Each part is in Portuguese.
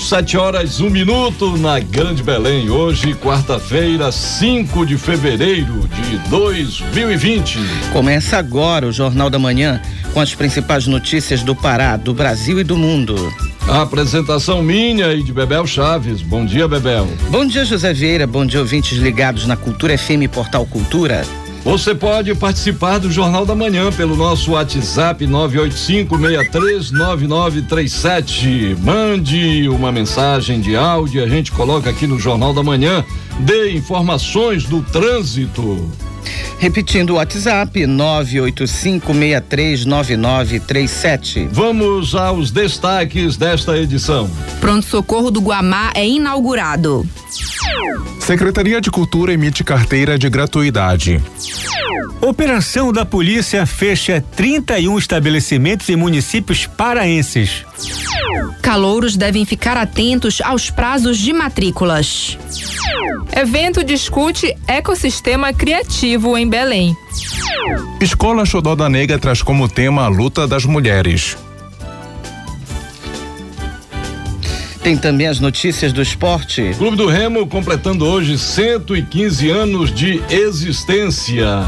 Sete horas, um minuto na Grande Belém. Hoje, quarta-feira, 5 de fevereiro de 2020. Começa agora o Jornal da Manhã com as principais notícias do Pará, do Brasil e do mundo. A apresentação minha e de Bebel Chaves. Bom dia, Bebel. Bom dia, José Vieira. Bom dia, ouvintes ligados na Cultura FM Portal Cultura. Você pode participar do Jornal da Manhã pelo nosso WhatsApp 985639937. Mande uma mensagem de áudio, a gente coloca aqui no Jornal da Manhã. Dê informações do trânsito. Repetindo o WhatsApp, 985639937. Vamos aos destaques desta edição. Pronto-socorro do Guamá é inaugurado. Secretaria de Cultura emite carteira de gratuidade. Operação da polícia fecha 31 estabelecimentos em municípios paraenses. Calouros devem ficar atentos aos prazos de matrículas. Evento discute ecossistema criativo em Belém. Escola Xodó da Negra traz como tema a luta das mulheres. Tem também as notícias do esporte. Clube do Remo completando hoje 115 anos de existência.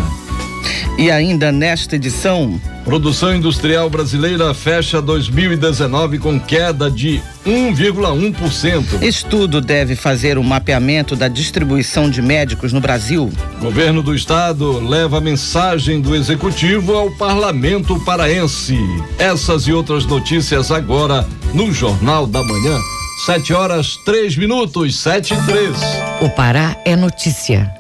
E ainda nesta edição, Produção industrial brasileira fecha 2019 com queda de 1,1%. Estudo deve fazer o um mapeamento da distribuição de médicos no Brasil. Governo do Estado leva a mensagem do Executivo ao Parlamento Paraense. Essas e outras notícias agora no Jornal da Manhã. Sete horas, três minutos, sete e três. O Pará é notícia.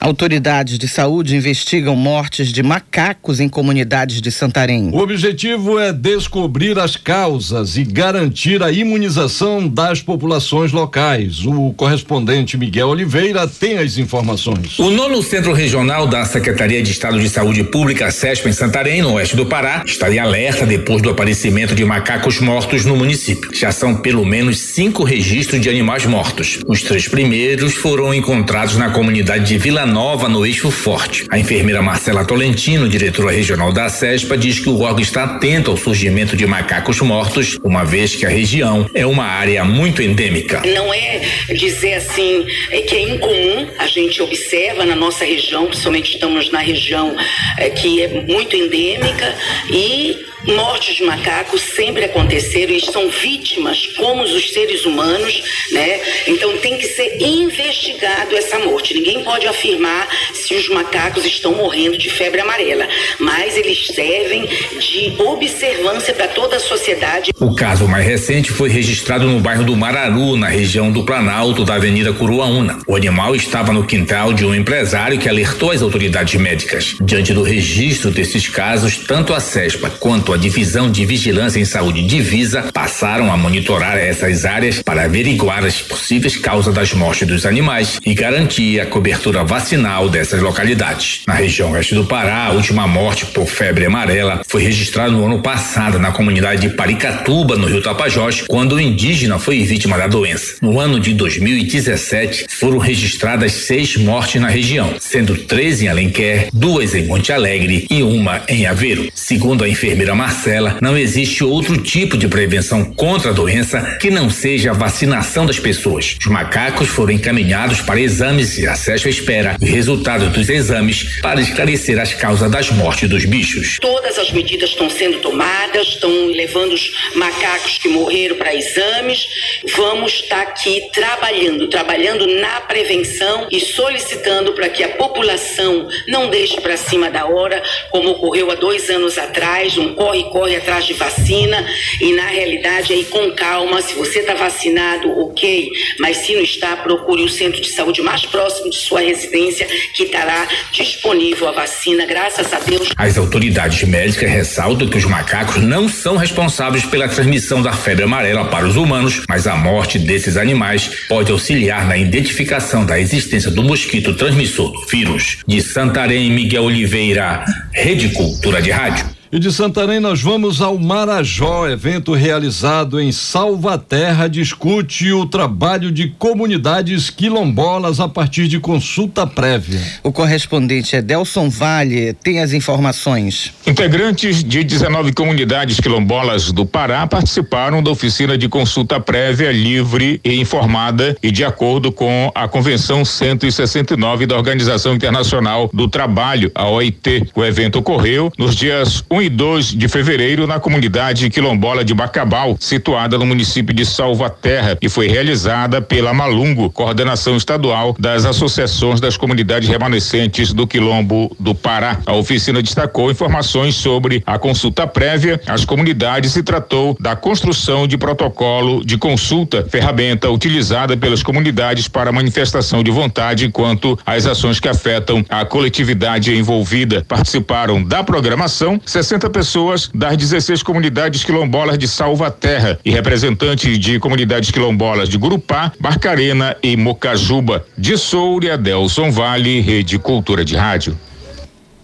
Autoridades de saúde investigam mortes de macacos em comunidades de Santarém. O objetivo é descobrir as causas e garantir a imunização das populações locais. O correspondente Miguel Oliveira tem as informações. O nono Centro Regional da Secretaria de Estado de Saúde Pública, SESP, em Santarém, no oeste do Pará, está em alerta depois do aparecimento de macacos mortos no município. Já são pelo menos cinco registros de animais mortos. Os três primeiros foram encontrados na comunidade de Vila Nova no eixo forte. A enfermeira Marcela Tolentino, diretora regional da CESPA, diz que o órgão está atento ao surgimento de macacos mortos, uma vez que a região é uma área muito endêmica. Não é dizer assim é que é incomum, a gente observa na nossa região, principalmente estamos na região é, que é muito endêmica e mortes de macacos sempre aconteceram e são vítimas como os seres humanos, né? Então tem que ser investigado essa morte. Ninguém pode afirmar se os macacos estão morrendo de febre amarela, mas eles servem de observância para toda a sociedade. O caso mais recente foi registrado no bairro do Mararu, na região do Planalto da Avenida Curuaúna. O animal estava no quintal de um empresário que alertou as autoridades médicas. Diante do registro desses casos, tanto a CESPA quanto a Divisão de Vigilância em Saúde Divisa passaram a monitorar essas áreas para averiguar as possíveis causas das mortes dos animais e garantir a cobertura vacinal dessas localidades. Na região oeste do Pará, a última morte por febre amarela foi registrada no ano passado na comunidade de Paricatuba, no Rio Tapajós, quando o indígena foi vítima da doença. No ano de 2017, foram registradas seis mortes na região, sendo três em Alenquer, duas em Monte Alegre e uma em Aveiro. Segundo a enfermeira Marcela, não existe outro tipo de prevenção contra a doença que não seja a vacinação das pessoas. Os macacos foram encaminhados para exames e acesso à espera o resultado dos exames para esclarecer as causas das mortes dos bichos. Todas as medidas estão sendo tomadas, estão levando os macacos que morreram para exames. Vamos estar aqui trabalhando, trabalhando na prevenção e solicitando para que a população não deixe para cima da hora, como ocorreu há dois anos atrás, um corre, corre atrás de vacina e na realidade aí com calma, se você está vacinado, ok, mas se não está, procure o centro de saúde mais próximo de sua residência que estará disponível a vacina, graças a Deus. As autoridades médicas ressaltam que os macacos não são responsáveis pela transmissão da febre amarela para os humanos, mas a morte desses animais pode auxiliar na identificação da existência do mosquito transmissor do vírus. De Santarém, Miguel Oliveira, Rede Cultura de Rádio. E de Santarém nós vamos ao Marajó, evento realizado em Salvaterra discute o trabalho de comunidades quilombolas a partir de consulta prévia. O correspondente Edelson Vale tem as informações. Integrantes de 19 comunidades quilombolas do Pará participaram da oficina de consulta prévia livre e informada e de acordo com a Convenção 169 da Organização Internacional do Trabalho, a OIT. O evento ocorreu nos dias 1 1 e 2 de fevereiro na comunidade quilombola de Bacabal, situada no município de Salvaterra, e foi realizada pela Malungo, coordenação estadual das associações das comunidades remanescentes do Quilombo do Pará. A oficina destacou informações sobre a consulta prévia às comunidades e tratou da construção de protocolo de consulta, ferramenta utilizada pelas comunidades para manifestação de vontade quanto às ações que afetam a coletividade envolvida. Participaram da programação 60 pessoas das 16 comunidades quilombolas de Salvaterra e representantes de comunidades quilombolas de Gurupá, Barcarena e Mocajuba. De Soura, Delson Vale, Rede Cultura de Rádio.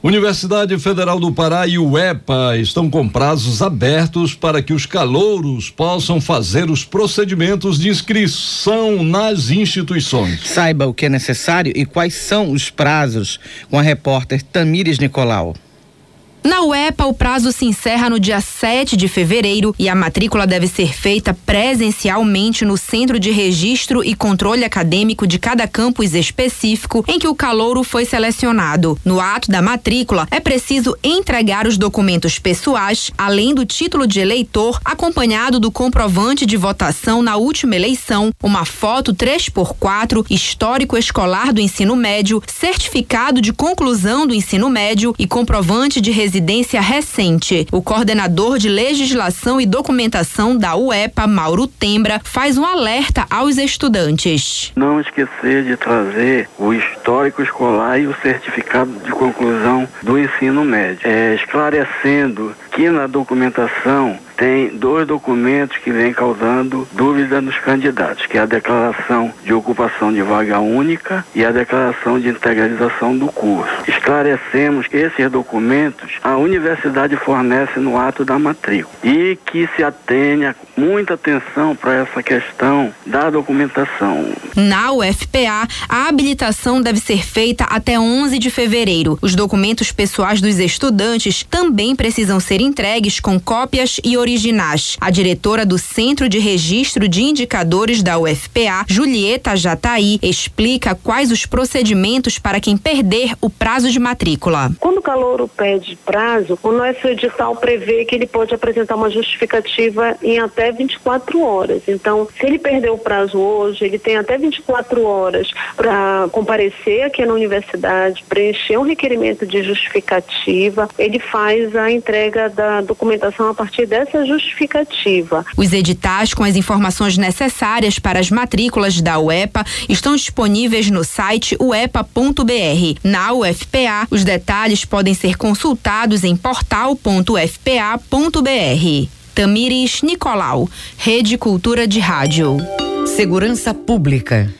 Universidade Federal do Pará e o EPA estão com prazos abertos para que os calouros possam fazer os procedimentos de inscrição nas instituições. Saiba o que é necessário e quais são os prazos com a repórter Tamires Nicolau. Na UEPA, o prazo se encerra no dia 7 de fevereiro e a matrícula deve ser feita presencialmente no Centro de Registro e Controle Acadêmico de cada campus específico em que o calouro foi selecionado. No ato da matrícula, é preciso entregar os documentos pessoais, além do título de eleitor, acompanhado do comprovante de votação na última eleição, uma foto 3x4, histórico escolar do ensino médio, certificado de conclusão do ensino médio e comprovante de residência residência recente. O coordenador de legislação e documentação da UEPA, Mauro Tembra, faz um alerta aos estudantes. Não esquecer de trazer o histórico escolar e o certificado de conclusão do ensino médio, é, esclarecendo que na documentação tem dois documentos que vêm causando dúvida nos candidatos, que é a declaração de ocupação de vaga única e a declaração de integralização do curso. Esclarecemos esses documentos a universidade fornece no ato da matrícula e que se atenha muita atenção para essa questão da documentação. Na UFPA, a habilitação deve ser feita até 11 de fevereiro. Os documentos pessoais dos estudantes também precisam ser entregues com cópias e originais. A diretora do Centro de Registro de Indicadores da UFPA, Julieta Jataí, explica quais os procedimentos para quem perder o prazo de matrícula. Quando o calouro pede prazo, o nosso edital prevê que ele pode apresentar uma justificativa em até 24 horas. Então, se ele perdeu o prazo hoje, ele tem até 24 horas para comparecer aqui na universidade, preencher um requerimento de justificativa, ele faz a entrega da documentação a partir dessa essa justificativa. Os editais com as informações necessárias para as matrículas da UEPA estão disponíveis no site uepa.br. Na UFPA, os detalhes podem ser consultados em portal.ufpa.br. Tamires Nicolau, Rede Cultura de Rádio. Segurança Pública.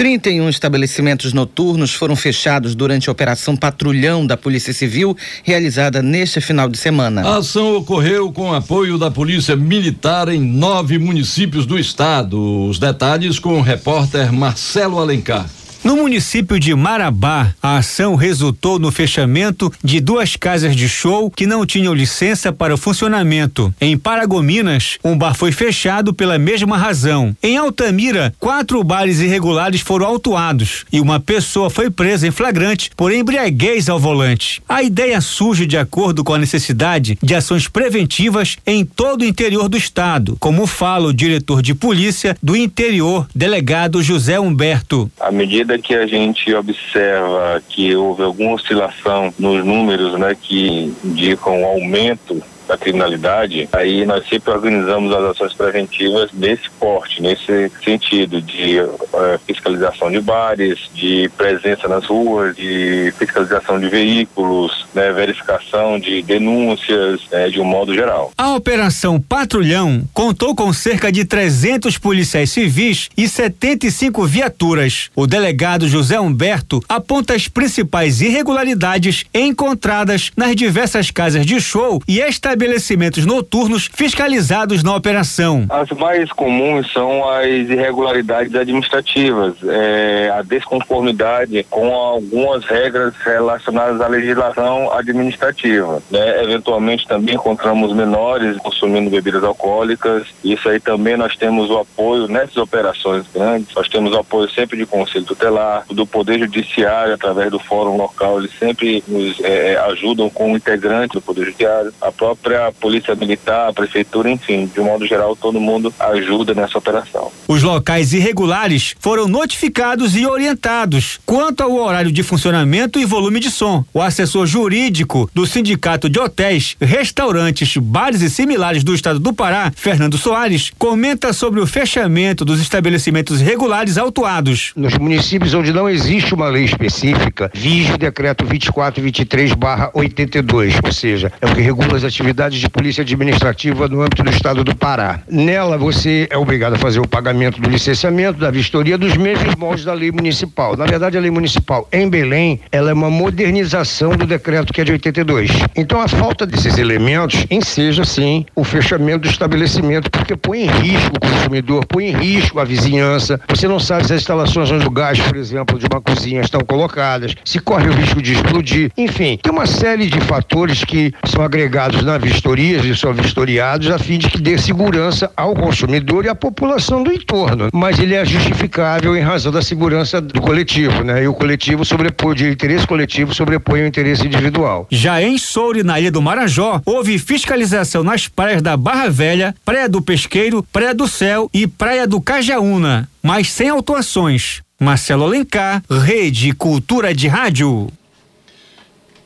31 estabelecimentos noturnos foram fechados durante a Operação Patrulhão da Polícia Civil, realizada neste final de semana. A ação ocorreu com apoio da Polícia Militar em nove municípios do estado. Os detalhes com o repórter Marcelo Alencar. No município de Marabá, a ação resultou no fechamento de duas casas de show que não tinham licença para o funcionamento. Em Paragominas, um bar foi fechado pela mesma razão. Em Altamira, quatro bares irregulares foram autuados e uma pessoa foi presa em flagrante por embriaguez ao volante. A ideia surge de acordo com a necessidade de ações preventivas em todo o interior do estado, como fala o diretor de polícia do interior, delegado José Humberto. A medida medida que a gente observa que houve alguma oscilação nos números né, que indicam o aumento da criminalidade, aí nós sempre organizamos as ações preventivas nesse porte, nesse sentido de uh, fiscalização de bares, de presença nas ruas, de fiscalização de veículos, né, verificação de denúncias, né, de um modo geral. A Operação Patrulhão contou com cerca de 300 policiais civis e 75 viaturas. O delegado José Humberto aponta as principais irregularidades encontradas nas diversas casas de show e estabelecimentos noturnos fiscalizados na operação. As mais comuns são as irregularidades administrativas, é, a desconformidade com algumas regras relacionadas à legislação administrativa. Né? Eventualmente também encontramos menores consumindo bebidas alcoólicas. Isso aí também nós temos o apoio nessas operações grandes. Nós temos o apoio sempre de conselho tutelar, do poder judiciário através do fórum local. Eles sempre nos é, ajudam com integrantes do poder judiciário, a própria polícia militar, a prefeitura, enfim, de um modo geral todo mundo ajuda nessa operação. Os locais irregulares foram notificados e orientados quanto ao horário de funcionamento e volume de som. O assessor jurídico do Sindicato de Hotéis, Restaurantes, Bares e Similares do Estado do Pará, Fernando Soares, comenta sobre o fechamento dos estabelecimentos regulares autuados. Nos municípios onde não existe uma lei específica, vige o decreto 2423/82, ou seja, é o que regula as atividades de polícia administrativa no âmbito do Estado do Pará. Nela você é obrigado a fazer o pagamento do licenciamento, da vistoria dos mesmos moldes da lei municipal. Na verdade, a lei municipal em Belém, ela é uma modernização do decreto que é de 82. Então, a falta desses elementos enseja, sim, o fechamento do estabelecimento, porque põe em risco o consumidor, põe em risco a vizinhança. Você não sabe se as instalações onde o gás, por exemplo, de uma cozinha estão colocadas, se corre o risco de explodir. Enfim, tem uma série de fatores que são agregados na vistoria e são vistoriados a fim de que dê segurança ao consumidor e à população do entorno. Mas ele é justificável em razão da segurança do coletivo, né? E o coletivo sobrepõe, o interesse coletivo sobrepõe o interesse individual. Já em Soure, na Ilha do Marajó, houve fiscalização nas praias da Barra Velha, Praia do Pesqueiro, Praia do Céu e Praia do Cajaúna, mas sem autuações. Marcelo Alencar, Rede Cultura de Rádio.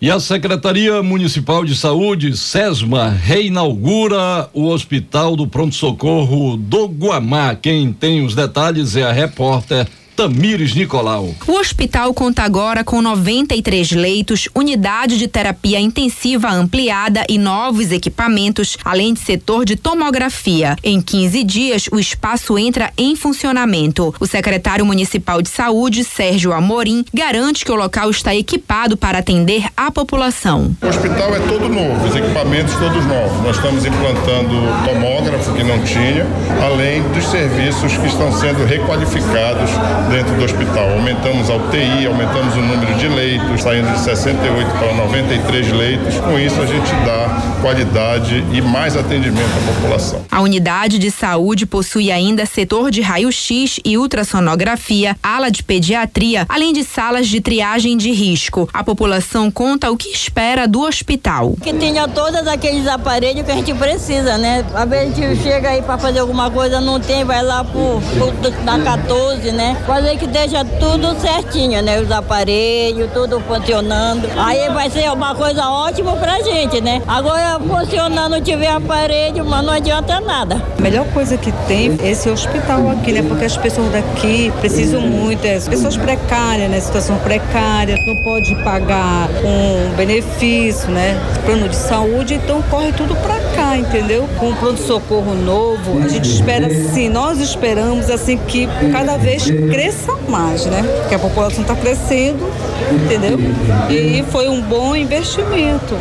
E a Secretaria Municipal de Saúde, SESMA, reinaugura o Hospital do Pronto Socorro do Guamá. Quem tem os detalhes é a repórter Tamires Nicolau. O hospital conta agora com 93 leitos, unidade de terapia intensiva ampliada e novos equipamentos, além de setor de tomografia. Em 15 dias, o espaço entra em funcionamento. O secretário municipal de saúde, Sérgio Amorim, garante que o local está equipado para atender a população. O hospital é todo novo, os equipamentos todos novos. Nós estamos implantando tomógrafo que não tinha, além dos serviços que estão sendo requalificados dentro do hospital. Aumentamos a UTI, aumentamos o número de leitos, saindo de 68 para 93 leitos. Com isso, a gente dá qualidade e mais atendimento à população. A unidade de saúde possui ainda setor de raio-x e ultrassonografia, ala de pediatria, além de salas de triagem de risco. A população conta o que espera do hospital. Que tenha todos aqueles aparelhos que a gente precisa, né? Às vezes a gente chega aí para fazer alguma coisa, não tem, vai lá pro, pro na 14, né? Fazer que deixa tudo certinho, né? Os aparelhos, tudo funcionando. Aí vai ser uma coisa ótima pra gente, né? Agora funcionando, tiver aparelho, mas não adianta nada. A melhor coisa que tem é esse hospital aqui, né? Porque as pessoas daqui precisam muito, é, pessoas precárias, né? Situação precária, não pode pagar um benefício, né? Plano de saúde, então corre tudo pra cá, entendeu? Com um pronto-socorro novo, a gente espera sim, nós esperamos assim que cada vez cresça mais, né? Porque a população está crescendo, entendeu? E foi um bom investimento.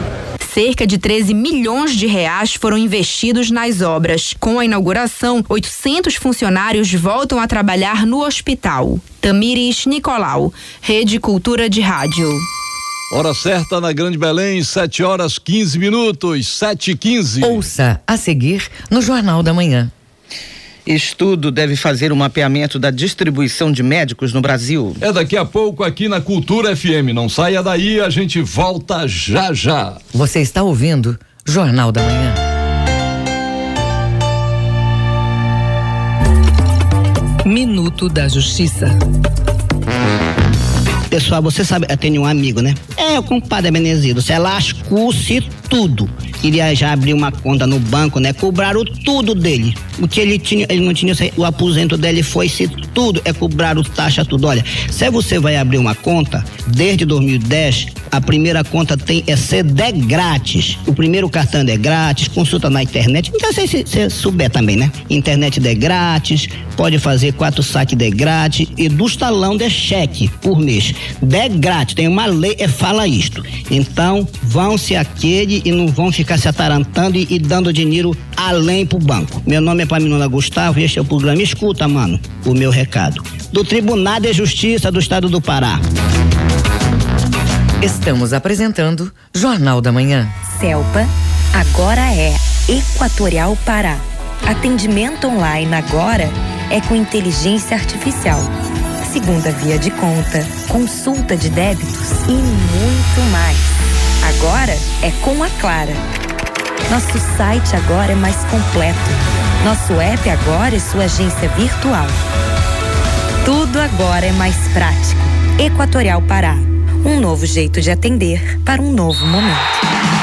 Cerca de 13 milhões de reais foram investidos nas obras. Com a inauguração, 800 funcionários voltam a trabalhar no hospital. Tamires Nicolau, Rede Cultura de Rádio. Hora certa na Grande Belém, 7 horas 15 minutos, 7 e 15. Ouça a seguir no Jornal da Manhã. Estudo deve fazer o um mapeamento da distribuição de médicos no Brasil. É daqui a pouco aqui na Cultura FM. Não saia daí, a gente volta já já. Você está ouvindo Jornal da Manhã. Minuto da Justiça. Pessoal, você sabe, eu tenho um amigo, né? É o compadre Benezito, você lascou-se tudo. Iria já abrir uma conta no banco, né? Cobraram tudo dele. O que ele tinha, ele não tinha, o aposento dele foi se tudo, é cobraram taxa tudo. Olha, se você vai abrir uma conta, desde 2010, a primeira conta tem é CD grátis. O primeiro cartão é grátis, consulta na internet. Então, se você souber também, né? Internet de grátis, pode fazer quatro saques de grátis e do talão de cheque por mês. De grátis, tem uma lei que fala isto. Então, vão se aquele e não vão ficar se atarantando e, e dando dinheiro além pro banco. Meu nome é Paminona Gustavo e este é o programa Escuta, mano, o meu recado. Do Tribunal de Justiça do Estado do Pará. Estamos apresentando Jornal da Manhã. Celpa agora é Equatorial Pará. Atendimento online agora é com inteligência artificial. Segunda via de conta, consulta de débitos e muito mais. Agora é com a Clara. Nosso site agora é mais completo. Nosso app agora é sua agência virtual. Tudo agora é mais prático. Equatorial Pará. Um novo jeito de atender para um novo momento.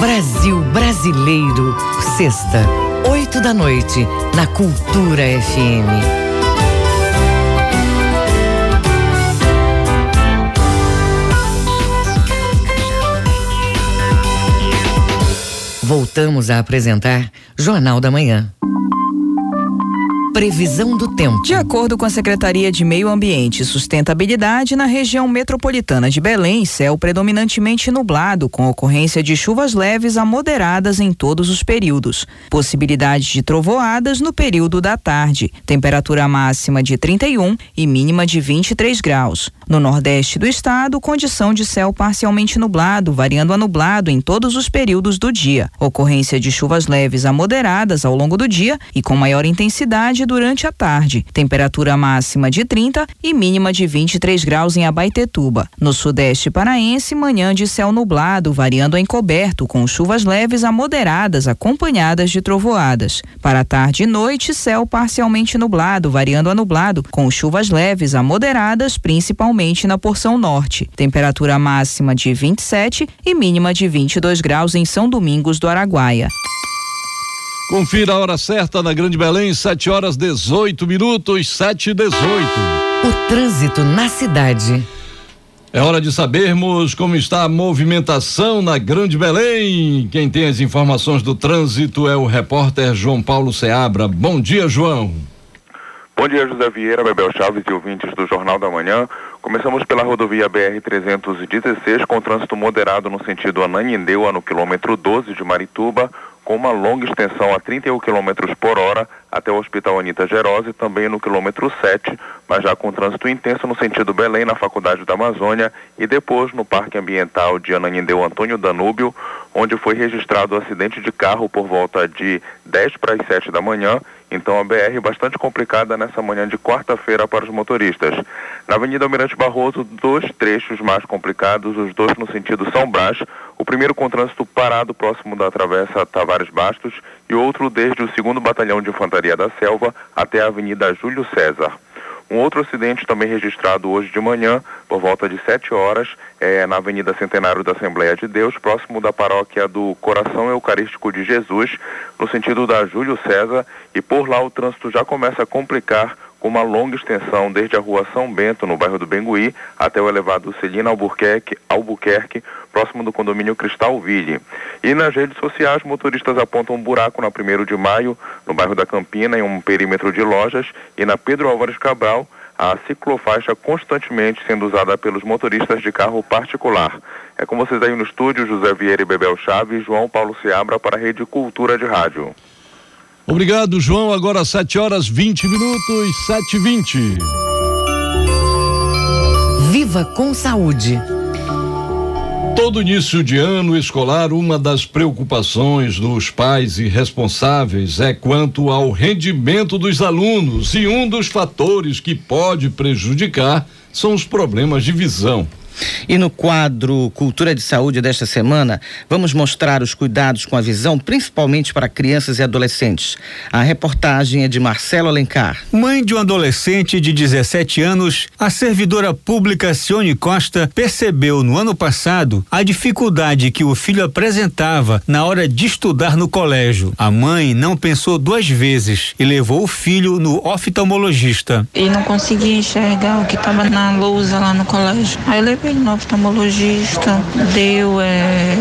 Brasil Brasileiro, sexta, oito da noite, na Cultura FM. Voltamos a apresentar Jornal da Manhã. Previsão do tempo. De acordo com a Secretaria de Meio Ambiente e Sustentabilidade, na região metropolitana de Belém, céu predominantemente nublado, com ocorrência de chuvas leves a moderadas em todos os períodos. Possibilidade de trovoadas no período da tarde. Temperatura máxima de 31 e mínima de 23 graus. No nordeste do estado, condição de céu parcialmente nublado, variando a nublado em todos os períodos do dia. Ocorrência de chuvas leves a moderadas ao longo do dia e com maior intensidade durante a tarde. Temperatura máxima de 30 e mínima de 23 graus em Abaetetuba. No sudeste paraense, manhã de céu nublado, variando a encoberto, com chuvas leves a moderadas, acompanhadas de trovoadas. Para tarde e noite, céu parcialmente nublado, variando a nublado, com chuvas leves a moderadas, principalmente na porção norte. Temperatura máxima de 27 e mínima de 22 graus em São Domingos do Araguaia. Confira a hora certa na Grande Belém, 7 horas 18 minutos, 7 e 18. O trânsito na cidade. É hora de sabermos como está a movimentação na Grande Belém. Quem tem as informações do trânsito é o repórter João Paulo Seabra. Bom dia, João. Bom dia, José Vieira, Bebel Chaves e ouvintes do Jornal da Manhã. Começamos pela rodovia BR-316, com trânsito moderado no sentido Ananindeua, no quilômetro 12 de Marituba, com uma longa extensão a 31 km por hora até o Hospital Anita Gerose, também no quilômetro 7, mas já com trânsito intenso no sentido Belém, na Faculdade da Amazônia, e depois no Parque Ambiental de Ananindeu Antônio Danúbio, onde foi registrado o um acidente de carro por volta de 10 para as 7 da manhã então a BR bastante complicada nessa manhã de quarta-feira para os motoristas. Na Avenida Almirante Barroso, dois trechos mais complicados, os dois no sentido São Brás. O primeiro com trânsito parado próximo da Travessa Tavares Bastos e outro desde o segundo Batalhão de Infantaria da Selva até a Avenida Júlio César. Um outro acidente também registrado hoje de manhã, por volta de 7 horas, é, na Avenida Centenário da Assembleia de Deus, próximo da paróquia do Coração Eucarístico de Jesus, no sentido da Júlio César, e por lá o trânsito já começa a complicar com uma longa extensão desde a rua São Bento, no bairro do Bengui, até o elevado Celina Albuquerque, Albuquerque próximo do condomínio Cristalville. E nas redes sociais, motoristas apontam um buraco na 1 de maio, no bairro da Campina, em um perímetro de lojas, e na Pedro Álvares Cabral, a ciclofaixa constantemente sendo usada pelos motoristas de carro particular. É com vocês aí no estúdio, José Vieira e Bebel Chaves, João Paulo Seabra para a Rede Cultura de Rádio. Obrigado, João. Agora 7 horas 20 minutos, 7 e 20. Viva com saúde. Todo início de ano escolar, uma das preocupações dos pais e responsáveis é quanto ao rendimento dos alunos e um dos fatores que pode prejudicar são os problemas de visão. E no quadro Cultura de Saúde desta semana, vamos mostrar os cuidados com a visão, principalmente para crianças e adolescentes. A reportagem é de Marcelo Alencar. Mãe de um adolescente de 17 anos, a servidora pública Cione Costa percebeu no ano passado a dificuldade que o filho apresentava na hora de estudar no colégio. A mãe não pensou duas vezes e levou o filho no oftalmologista. E não conseguia enxergar o que estava na lousa lá no colégio. Aí eu levei no oftalmologista, deu é,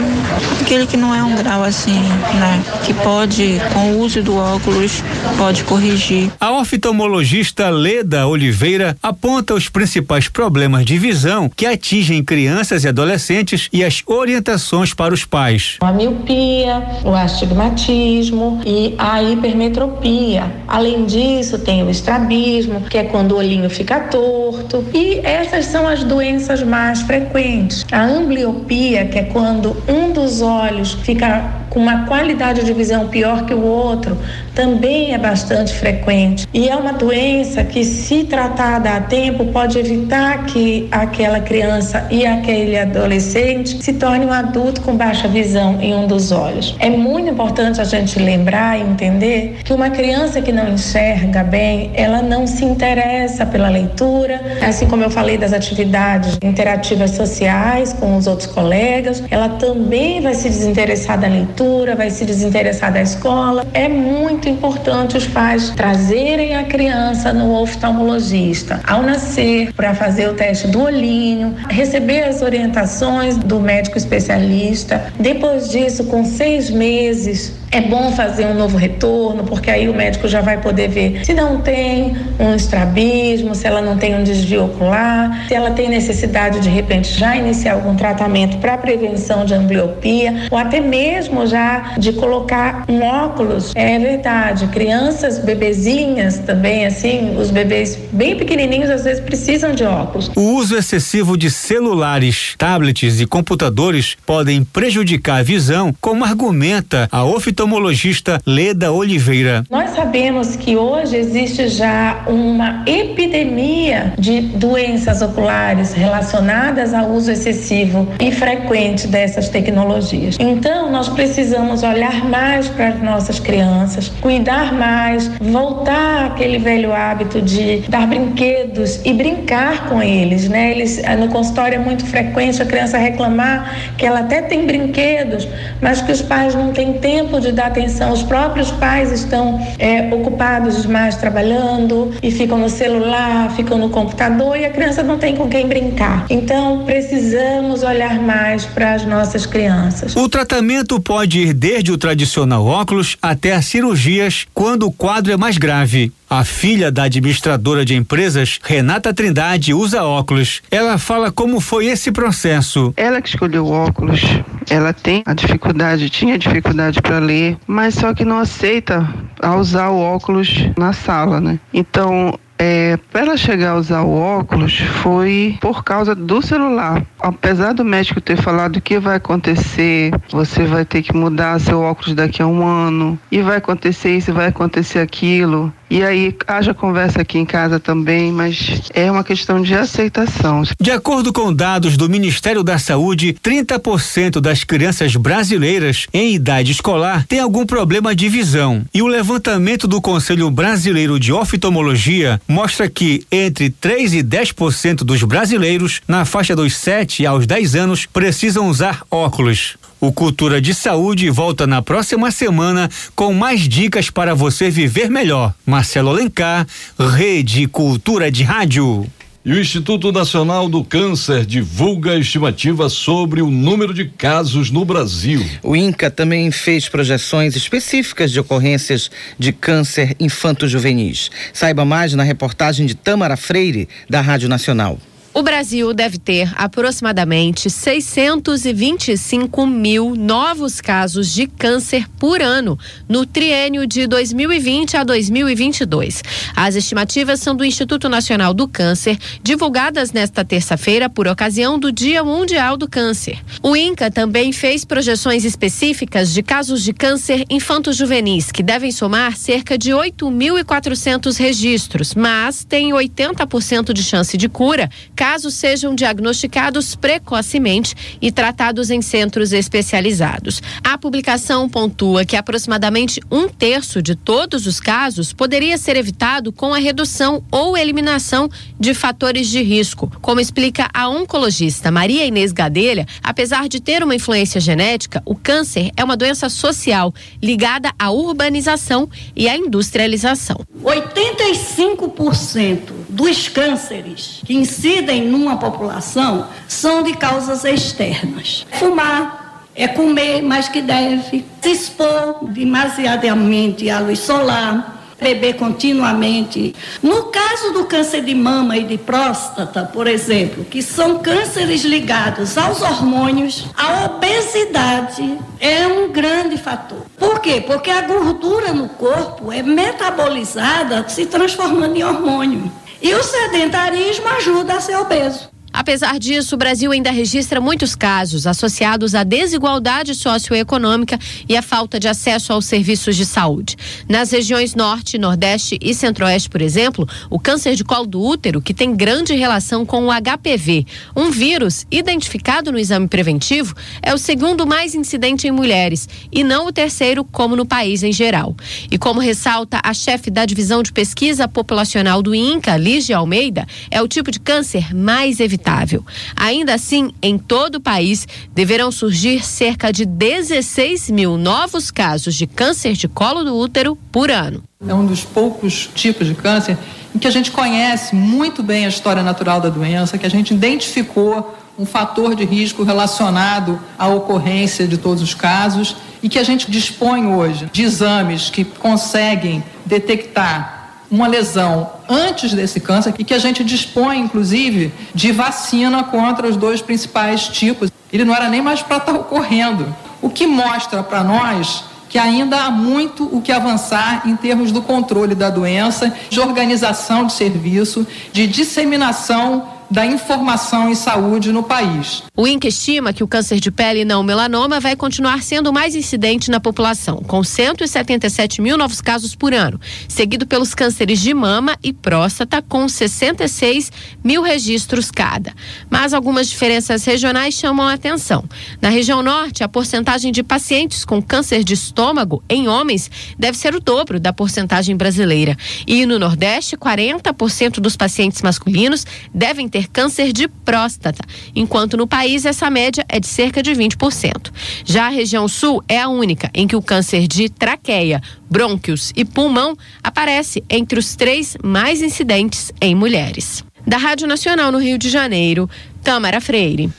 aquele que não é um grau assim, né? Que pode, com o uso do óculos, pode corrigir. A oftalmologista Leda Oliveira aponta os principais problemas de visão que atingem crianças e adolescentes e as orientações para os pais. A miopia, o astigmatismo e a hipermetropia. Além disso, tem o estrabismo, que é quando o olhinho fica torto. E essas são as doenças mais mais frequentes. A ambliopia, que é quando um dos olhos fica com uma qualidade de visão pior que o outro, também é bastante frequente. E é uma doença que, se tratada a tempo, pode evitar que aquela criança e aquele adolescente se torne um adulto com baixa visão em um dos olhos. É muito importante a gente lembrar e entender que uma criança que não enxerga bem, ela não se interessa pela leitura, assim como eu falei das atividades interativas sociais com os outros colegas, ela também vai se desinteressar da leitura vai se desinteressar da escola. É muito importante os pais trazerem a criança no oftalmologista ao nascer para fazer o teste do olhinho, receber as orientações do médico especialista. Depois disso, com seis meses, é bom fazer um novo retorno, porque aí o médico já vai poder ver se não tem um estrabismo, se ela não tem um desvio ocular, se ela tem necessidade de repente já iniciar algum tratamento para prevenção de ambliopia, ou até mesmo já de colocar um óculos. É verdade, crianças, bebezinhas também, assim, os bebês bem pequenininhos às vezes precisam de óculos. O uso excessivo de celulares, tablets e computadores podem prejudicar a visão, como argumenta a oftalmologista oftalmologista Leda Oliveira. Nós sabemos que hoje existe já uma epidemia de doenças oculares relacionadas ao uso excessivo e frequente dessas tecnologias. Então, nós precisamos olhar mais para as nossas crianças, cuidar mais, voltar àquele velho hábito de dar brinquedos e brincar com eles, né? Eles no consultório é muito frequente a criança reclamar que ela até tem brinquedos, mas que os pais não têm tempo de de dar atenção. Os próprios pais estão é, ocupados demais trabalhando e ficam no celular, ficam no computador e a criança não tem com quem brincar. Então, precisamos olhar mais para as nossas crianças. O tratamento pode ir desde o tradicional óculos até as cirurgias quando o quadro é mais grave. A filha da administradora de empresas, Renata Trindade, usa óculos. Ela fala como foi esse processo. Ela que escolheu o óculos. Ela tem a dificuldade, tinha dificuldade para ler, mas só que não aceita a usar o óculos na sala, né? Então, é, para ela chegar a usar o óculos foi por causa do celular. Apesar do médico ter falado que vai acontecer, você vai ter que mudar seu óculos daqui a um ano, e vai acontecer isso, vai acontecer aquilo. E aí haja conversa aqui em casa também, mas é uma questão de aceitação. De acordo com dados do Ministério da Saúde, 30% das crianças brasileiras em idade escolar têm algum problema de visão. E o levantamento do Conselho Brasileiro de Oftalmologia mostra que entre 3 e 10% dos brasileiros na faixa dos 7 aos 10 anos precisam usar óculos. O Cultura de Saúde volta na próxima semana com mais dicas para você viver melhor. Marcelo Alencar, Rede Cultura de Rádio. E o Instituto Nacional do Câncer divulga a estimativa sobre o número de casos no Brasil. O INCA também fez projeções específicas de ocorrências de câncer infanto-juvenis. Saiba mais na reportagem de Tamara Freire, da Rádio Nacional. O Brasil deve ter aproximadamente 625 mil novos casos de câncer por ano no triênio de 2020 a 2022. As estimativas são do Instituto Nacional do Câncer, divulgadas nesta terça-feira por ocasião do Dia Mundial do Câncer. O INCA também fez projeções específicas de casos de câncer infanto-juvenis, que devem somar cerca de 8.400 registros, mas tem 80% de chance de cura caso sejam diagnosticados precocemente e tratados em centros especializados. A publicação pontua que aproximadamente um terço de todos os casos poderia ser evitado com a redução ou eliminação de fatores de risco. Como explica a oncologista Maria Inês Gadelha, apesar de ter uma influência genética, o câncer é uma doença social ligada à urbanização e à industrialização. 85% dos cânceres que incidem numa população são de causas externas. Fumar, é comer mais que deve, se expor demasiadamente à luz solar, beber continuamente. No caso do câncer de mama e de próstata, por exemplo, que são cânceres ligados aos hormônios, a obesidade é um grande fator. Por quê? Porque a gordura no corpo é metabolizada se transformando em hormônio. E o sedentarismo ajuda a ser obeso. Apesar disso, o Brasil ainda registra muitos casos associados à desigualdade socioeconômica e à falta de acesso aos serviços de saúde. Nas regiões Norte, Nordeste e Centro-Oeste, por exemplo, o câncer de colo do útero, que tem grande relação com o HPV, um vírus identificado no exame preventivo, é o segundo mais incidente em mulheres e não o terceiro, como no país em geral. E como ressalta a chefe da divisão de pesquisa populacional do INCA, Lígia Almeida, é o tipo de câncer mais evitável inevitável. Ainda assim, em todo o país, deverão surgir cerca de 16 mil novos casos de câncer de colo do útero por ano. É um dos poucos tipos de câncer em que a gente conhece muito bem a história natural da doença, que a gente identificou um fator de risco relacionado à ocorrência de todos os casos e que a gente dispõe hoje de exames que conseguem detectar uma lesão antes desse câncer e que a gente dispõe, inclusive, de vacina contra os dois principais tipos. Ele não era nem mais para estar tá ocorrendo. O que mostra para nós que ainda há muito o que avançar em termos do controle da doença, de organização de serviço, de disseminação da informação em saúde no país. O INCA estima que o câncer de pele não melanoma vai continuar sendo mais incidente na população, com 177 mil novos casos por ano, seguido pelos cânceres de mama e próstata, com 66 mil registros cada. Mas algumas diferenças regionais chamam a atenção. Na região norte, a porcentagem de pacientes com câncer de estômago em homens deve ser o dobro da porcentagem brasileira. E no nordeste, 40% dos pacientes masculinos devem ter ter câncer de próstata, enquanto no país essa média é de cerca de 20%. Já a região sul é a única em que o câncer de traqueia, brônquios e pulmão aparece entre os três mais incidentes em mulheres. Da Rádio Nacional no Rio de Janeiro, Tamara Freire.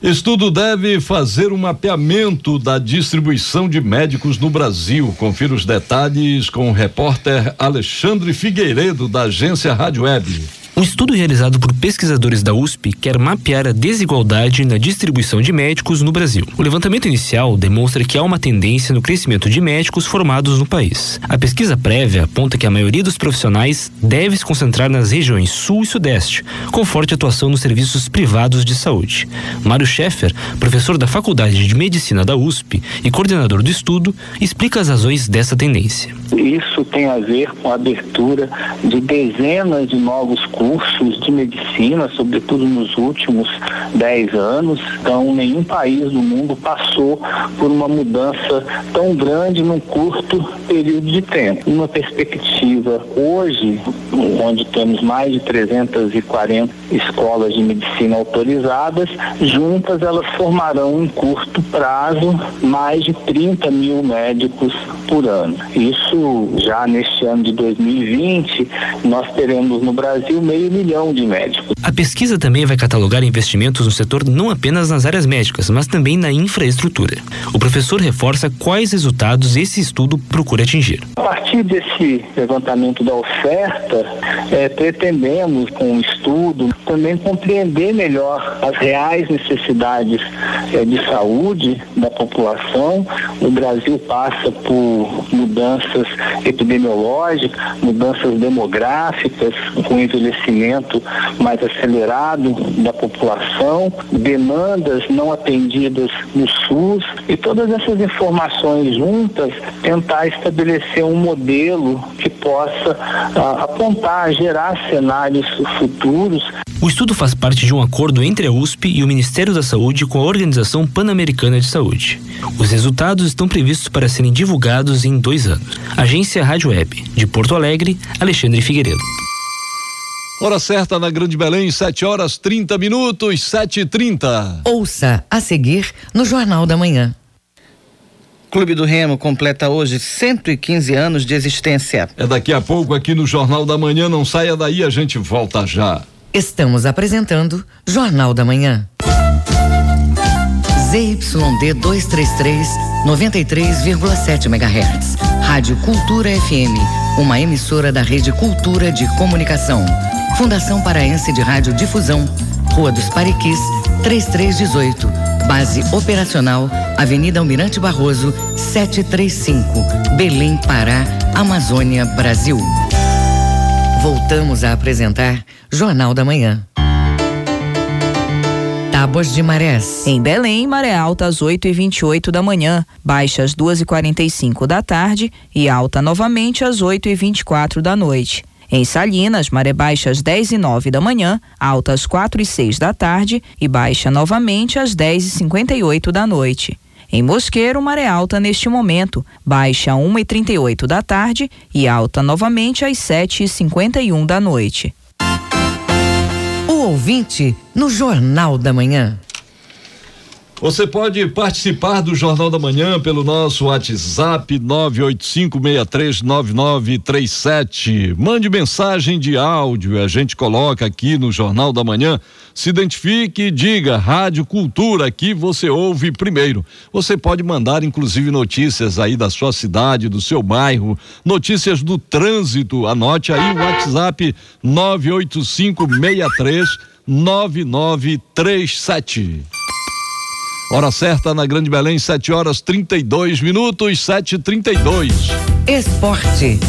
Estudo deve fazer um mapeamento da distribuição de médicos no Brasil. Confira os detalhes com o repórter Alexandre Figueiredo, da agência Rádio Web. Um estudo realizado por pesquisadores da USP quer mapear a desigualdade na distribuição de médicos no Brasil. O levantamento inicial demonstra que há uma tendência no crescimento de médicos formados no país. A pesquisa prévia aponta que a maioria dos profissionais deve se concentrar nas regiões Sul e Sudeste, com forte atuação nos serviços privados de saúde. Mário Schaeffer, professor da Faculdade de Medicina da USP e coordenador do estudo, explica as razões dessa tendência. Isso tem a ver com a abertura de dezenas de novos cursos de medicina, sobretudo nos últimos 10 anos. Então, nenhum país do mundo passou por uma mudança tão grande num curto período de tempo. Uma perspectiva hoje, onde temos mais de 340 escolas de medicina autorizadas, juntas elas formarão em curto prazo mais de 30 mil médicos por ano. Isso já neste ano de 2020, nós teremos no Brasil meio meio milhão de médicos. A pesquisa também vai catalogar investimentos no setor não apenas nas áreas médicas, mas também na infraestrutura. O professor reforça quais resultados esse estudo procura atingir. A partir desse levantamento da oferta, é, pretendemos, com o estudo, também compreender melhor as reais necessidades é, de saúde da população. O Brasil passa por mudanças epidemiológicas, mudanças demográficas, com envelhecimento mais acelerado da população, demandas não atendidas no SUS e todas essas informações juntas tentar estabelecer um modelo que possa ah, apontar, gerar cenários futuros. O estudo faz parte de um acordo entre a USP e o Ministério da Saúde com a Organização Pan-Americana de Saúde. Os resultados estão previstos para serem divulgados em dois anos. Agência Rádio Web, de Porto Alegre, Alexandre Figueiredo. Hora certa na Grande Belém, 7 horas 30 minutos, 7 e 30 Ouça a seguir no Jornal da Manhã. Clube do Remo completa hoje 115 anos de existência. É daqui a pouco aqui no Jornal da Manhã, não saia daí, a gente volta já. Estamos apresentando Jornal da Manhã. ZYD 233, 93,7 MHz. Rádio Cultura FM, uma emissora da Rede Cultura de Comunicação. Fundação Paraense de Rádio Difusão, Rua dos Pariquis, 3318. Base operacional, Avenida Almirante Barroso, 735, Belém, Pará, Amazônia, Brasil. Voltamos a apresentar Jornal da Manhã. Tábuas de marés. Em Belém, maré alta às 8 e 28 da manhã, baixa às 2 e 45 da tarde e alta novamente às 8 e 24 da noite. Em Salinas, maré baixa às 10 e 9 da manhã, alta às 4 e 6 da tarde e baixa novamente às 10 e 58 da noite. Em Mosqueiro, maré alta neste momento, baixa 1 e 38 da tarde e alta novamente às 7 e 51 da noite. Ouvinte no Jornal da Manhã. Você pode participar do Jornal da Manhã pelo nosso WhatsApp 985639937. Mande mensagem de áudio a gente coloca aqui no Jornal da Manhã. Se identifique e diga Rádio Cultura, aqui você ouve primeiro. Você pode mandar inclusive notícias aí da sua cidade, do seu bairro, notícias do trânsito. Anote aí o WhatsApp 98563 9937. Hora certa na Grande Belém, 7 horas 32 minutos, 7 e 32 Esporte.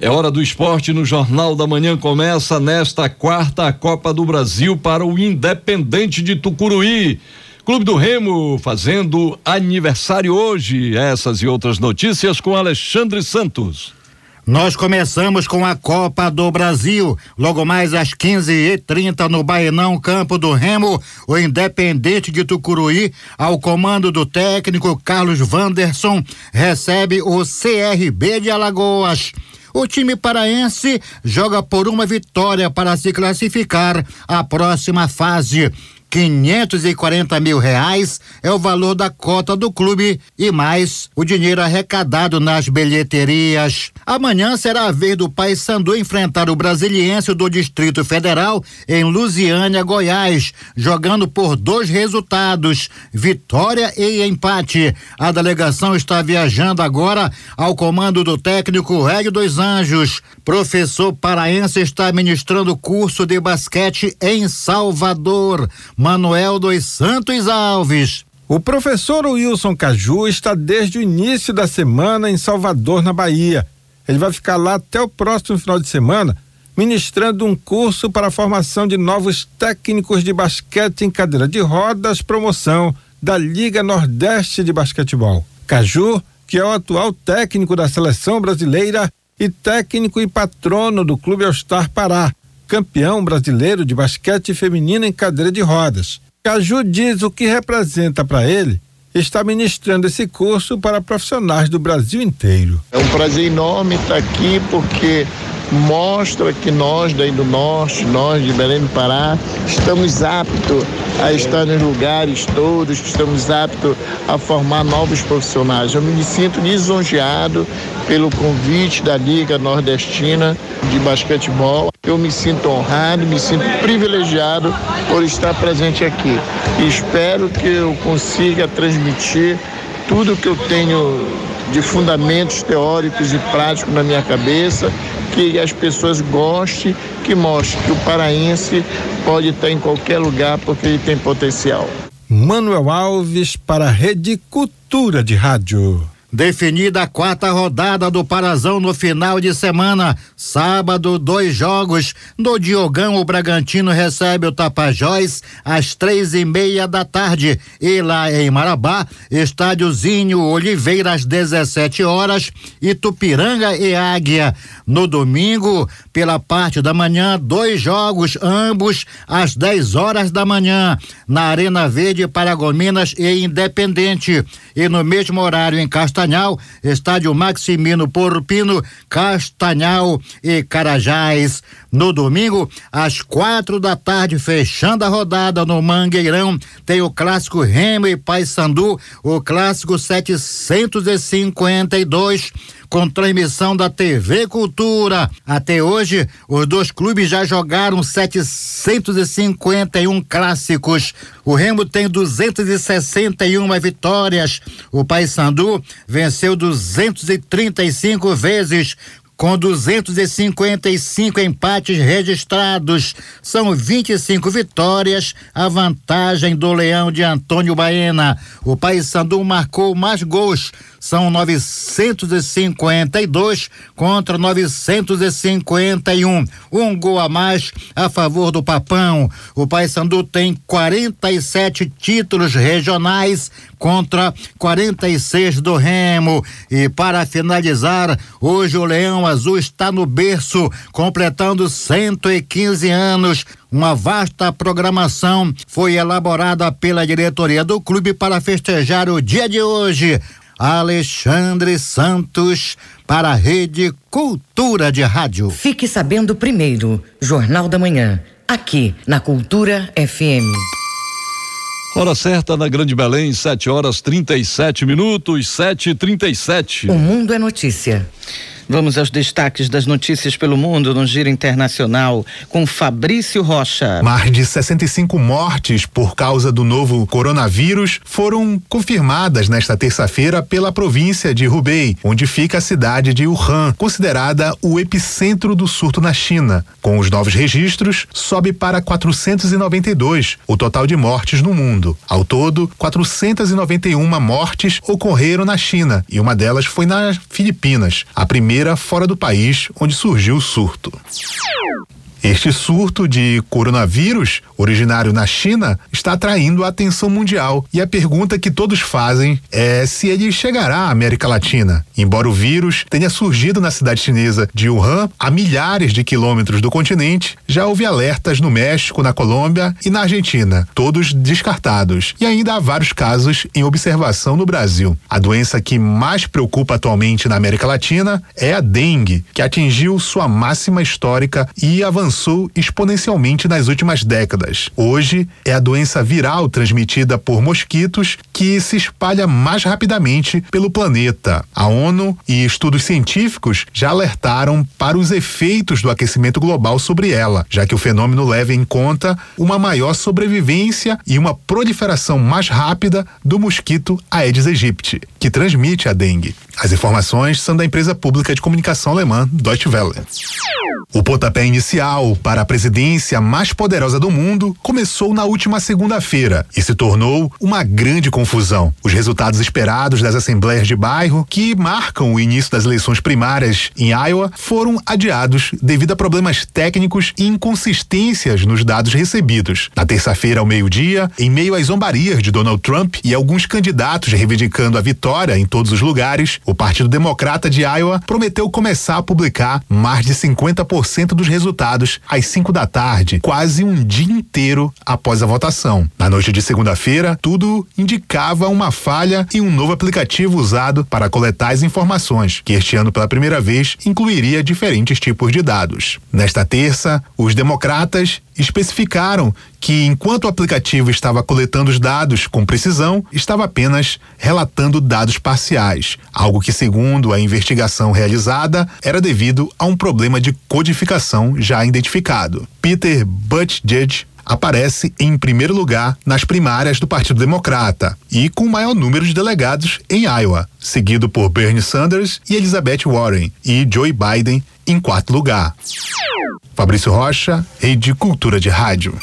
É hora do esporte no Jornal da Manhã. Começa nesta quarta a Copa do Brasil para o Independente de Tucuruí. Clube do Remo fazendo aniversário hoje. Essas e outras notícias com Alexandre Santos. Nós começamos com a Copa do Brasil. Logo mais às 15h30 no Baenão, Campo do Remo, o Independente de Tucuruí, ao comando do técnico Carlos Vanderson, recebe o CRB de Alagoas. O time paraense joga por uma vitória para se classificar à próxima fase. 540 mil reais é o valor da cota do clube e mais o dinheiro arrecadado nas bilheterias. Amanhã será a vez do Paysandu enfrentar o Brasiliense do Distrito Federal em Lusiânia, Goiás, jogando por dois resultados: vitória e empate. A delegação está viajando agora ao comando do técnico Reg dos Anjos. Professor paraense está ministrando curso de basquete em Salvador. Manuel dos Santos Alves. O professor Wilson Caju está desde o início da semana em Salvador, na Bahia. Ele vai ficar lá até o próximo final de semana, ministrando um curso para a formação de novos técnicos de basquete em cadeira de rodas, promoção da Liga Nordeste de Basquetebol. Caju, que é o atual técnico da seleção brasileira e técnico e patrono do Clube All-Star Pará, campeão brasileiro de basquete feminino em cadeira de rodas. Caju diz o que representa para ele estar ministrando esse curso para profissionais do Brasil inteiro. É um prazer enorme estar aqui porque mostra que nós daí do norte, nós de Belém do Pará, estamos aptos a estar nos lugares todos, estamos aptos a formar novos profissionais. Eu me sinto lisonjeado pelo convite da Liga Nordestina de Basquetebol. Eu me sinto honrado, me sinto privilegiado por estar presente aqui. Espero que eu consiga transmitir tudo que eu tenho de fundamentos teóricos e práticos na minha cabeça, que as pessoas gostem, que mostre que o paraense pode estar em qualquer lugar porque ele tem potencial. Manuel Alves para a Rede Cultura de Rádio. Definida a quarta rodada do Parazão no final de semana. Sábado, dois jogos. No Diogão, o Bragantino recebe o Tapajós às três e meia da tarde. E lá em Marabá, Estádiozinho Oliveira às 17 horas. E Tupiranga e Águia. No domingo, pela parte da manhã, dois jogos, ambos às 10 horas da manhã. Na Arena Verde, Paragominas e Independente. E no mesmo horário em Casta Castanhal, estádio Maximino Porpino, Castanhal e Carajás. No domingo, às quatro da tarde, fechando a rodada no Mangueirão, tem o clássico Remo e Paysandu, o clássico 752 com transmissão da TV Cultura. Até hoje, os dois clubes já jogaram 751 clássicos. O Remo tem 261 vitórias. O Paysandu venceu 235 vezes com 255 empates registrados. São 25 vitórias, a vantagem do Leão de Antônio Baena. O Paysandu marcou mais gols, são 952 contra 951. Um gol a mais a favor do Papão. O Paysandu tem 47 títulos regionais contra 46 do Remo. E para finalizar, hoje o Leão Azul está no berço, completando 115 anos. Uma vasta programação foi elaborada pela diretoria do clube para festejar o dia de hoje. Alexandre Santos para a Rede Cultura de Rádio. Fique sabendo primeiro, Jornal da Manhã, aqui na Cultura FM. Hora certa na Grande Belém, 7 horas 37 minutos, 7 e 37 O mundo é notícia. Vamos aos destaques das notícias pelo mundo no Giro Internacional com Fabrício Rocha. Mais de 65 mortes por causa do novo coronavírus foram confirmadas nesta terça-feira pela província de Hubei, onde fica a cidade de Wuhan, considerada o epicentro do surto na China. Com os novos registros, sobe para 492 o total de mortes no mundo. Ao todo, 491 mortes ocorreram na China e uma delas foi nas Filipinas. A primeira primeira fora do país onde surgiu o surto. Este surto de coronavírus, originário na China, está atraindo a atenção mundial. E a pergunta que todos fazem é se ele chegará à América Latina. Embora o vírus tenha surgido na cidade chinesa de Wuhan, a milhares de quilômetros do continente, já houve alertas no México, na Colômbia e na Argentina, todos descartados. E ainda há vários casos em observação no Brasil. A doença que mais preocupa atualmente na América Latina é a dengue, que atingiu sua máxima histórica e avançou avançou exponencialmente nas últimas décadas. Hoje, é a doença viral transmitida por mosquitos que se espalha mais rapidamente pelo planeta. A ONU e estudos científicos já alertaram para os efeitos do aquecimento global sobre ela, já que o fenômeno leva em conta uma maior sobrevivência e uma proliferação mais rápida do mosquito Aedes aegypti, que transmite a dengue. As informações são da empresa pública de comunicação alemã Deutsche Welle. O pontapé inicial para a presidência mais poderosa do mundo começou na última segunda-feira e se tornou uma grande confusão. Os resultados esperados das assembleias de bairro, que marcam o início das eleições primárias em Iowa, foram adiados devido a problemas técnicos e inconsistências nos dados recebidos. Na terça-feira, ao meio-dia, em meio às zombarias de Donald Trump e alguns candidatos reivindicando a vitória em todos os lugares, O Partido Democrata de Iowa prometeu começar a publicar mais de 50% dos resultados às 5 da tarde, quase um dia inteiro após a votação. Na noite de segunda-feira, tudo indicava uma falha em um novo aplicativo usado para coletar as informações, que este ano pela primeira vez incluiria diferentes tipos de dados. Nesta terça, os democratas especificaram que, enquanto o aplicativo estava coletando os dados com precisão, estava apenas relatando dados parciais, algo que, segundo a investigação realizada, era devido a um problema de codificação já identificado. Peter Buttigieg aparece em primeiro lugar nas primárias do Partido Democrata e com o maior número de delegados em Iowa, seguido por Bernie Sanders e Elizabeth Warren, e Joe Biden em quarto lugar. Fabrício Rocha, Rede Cultura de Rádio.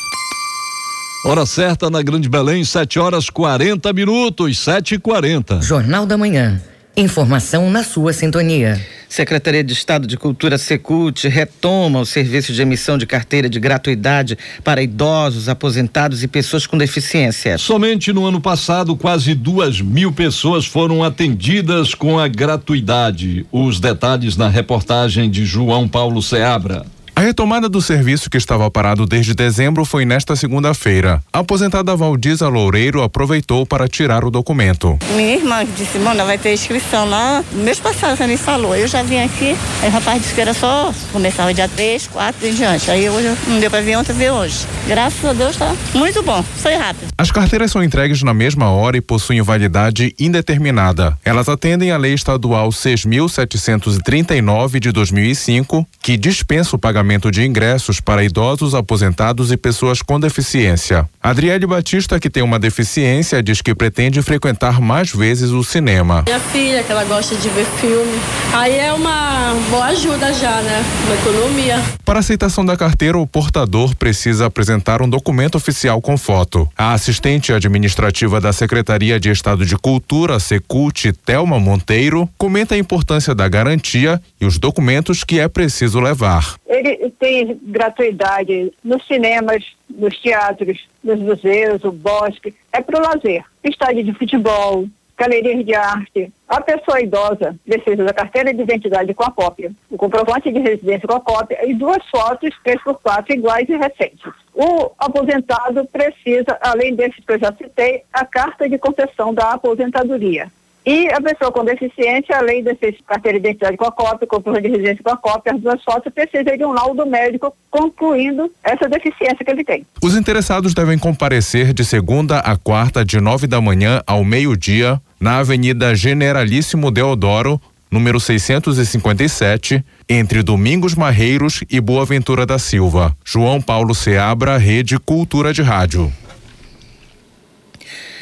Hora certa na Grande Belém, 7 horas 40 minutos, 7 e 40 Jornal da Manhã. Informação na sua sintonia. Secretaria de Estado de Cultura Secult retoma o serviço de emissão de carteira de gratuidade para idosos, aposentados e pessoas com deficiência. Somente no ano passado, quase duas mil pessoas foram atendidas com a gratuidade. Os detalhes na reportagem de João Paulo Seabra. A retomada do serviço que estava parado desde dezembro foi nesta segunda-feira. A aposentada Valdiza Loureiro aproveitou para tirar o documento. Minha irmã disse, Mona, vai ter inscrição lá. Mês passado você me falou. Eu já vim aqui, aí o rapaz disse que era só começava dia 3, 4 e diante. Aí hoje não deu para vir ontem, veio hoje. Graças a Deus tá muito bom, foi rápido. As carteiras são entregues na mesma hora e possuem validade indeterminada. Elas atendem à Lei Estadual 6.739 de 2005, que dispensa o pagamento de ingressos para idosos, aposentados e pessoas com deficiência. Adriele Batista, que tem uma deficiência, diz que pretende frequentar mais vezes o cinema. Minha filha, que ela gosta de ver filme. Aí é uma boa ajuda já, né? Uma economia. Para aceitação da carteira, o portador precisa apresentar um documento oficial com foto. A assistente administrativa da Secretaria de Estado de Cultura, Secult, Telma Monteiro, comenta a importância da garantia e os documentos que é preciso levar. Ele tem gratuidade nos cinemas, nos teatros, nos museus, o bosque. É para o lazer. Estádio de futebol, galerias de arte. A pessoa idosa precisa da carteira de identidade com a cópia, o comprovante de residência com a cópia e duas fotos, três por quatro, iguais e recentes. O aposentado precisa, além desses que eu já citei, a carta de concessão da aposentadoria. E a pessoa com deficiência, além desse carteira de identidade com a cópia, comprovante de residência com a cópia, as duas fotos, precisa de um laudo médico concluindo essa deficiência que ele tem. Os interessados devem comparecer de segunda a quarta, de nove da manhã ao meio-dia, na Avenida Generalíssimo Deodoro, número 657, entre Domingos Marreiros e Boa Ventura da Silva. João Paulo Seabra, Rede Cultura de Rádio.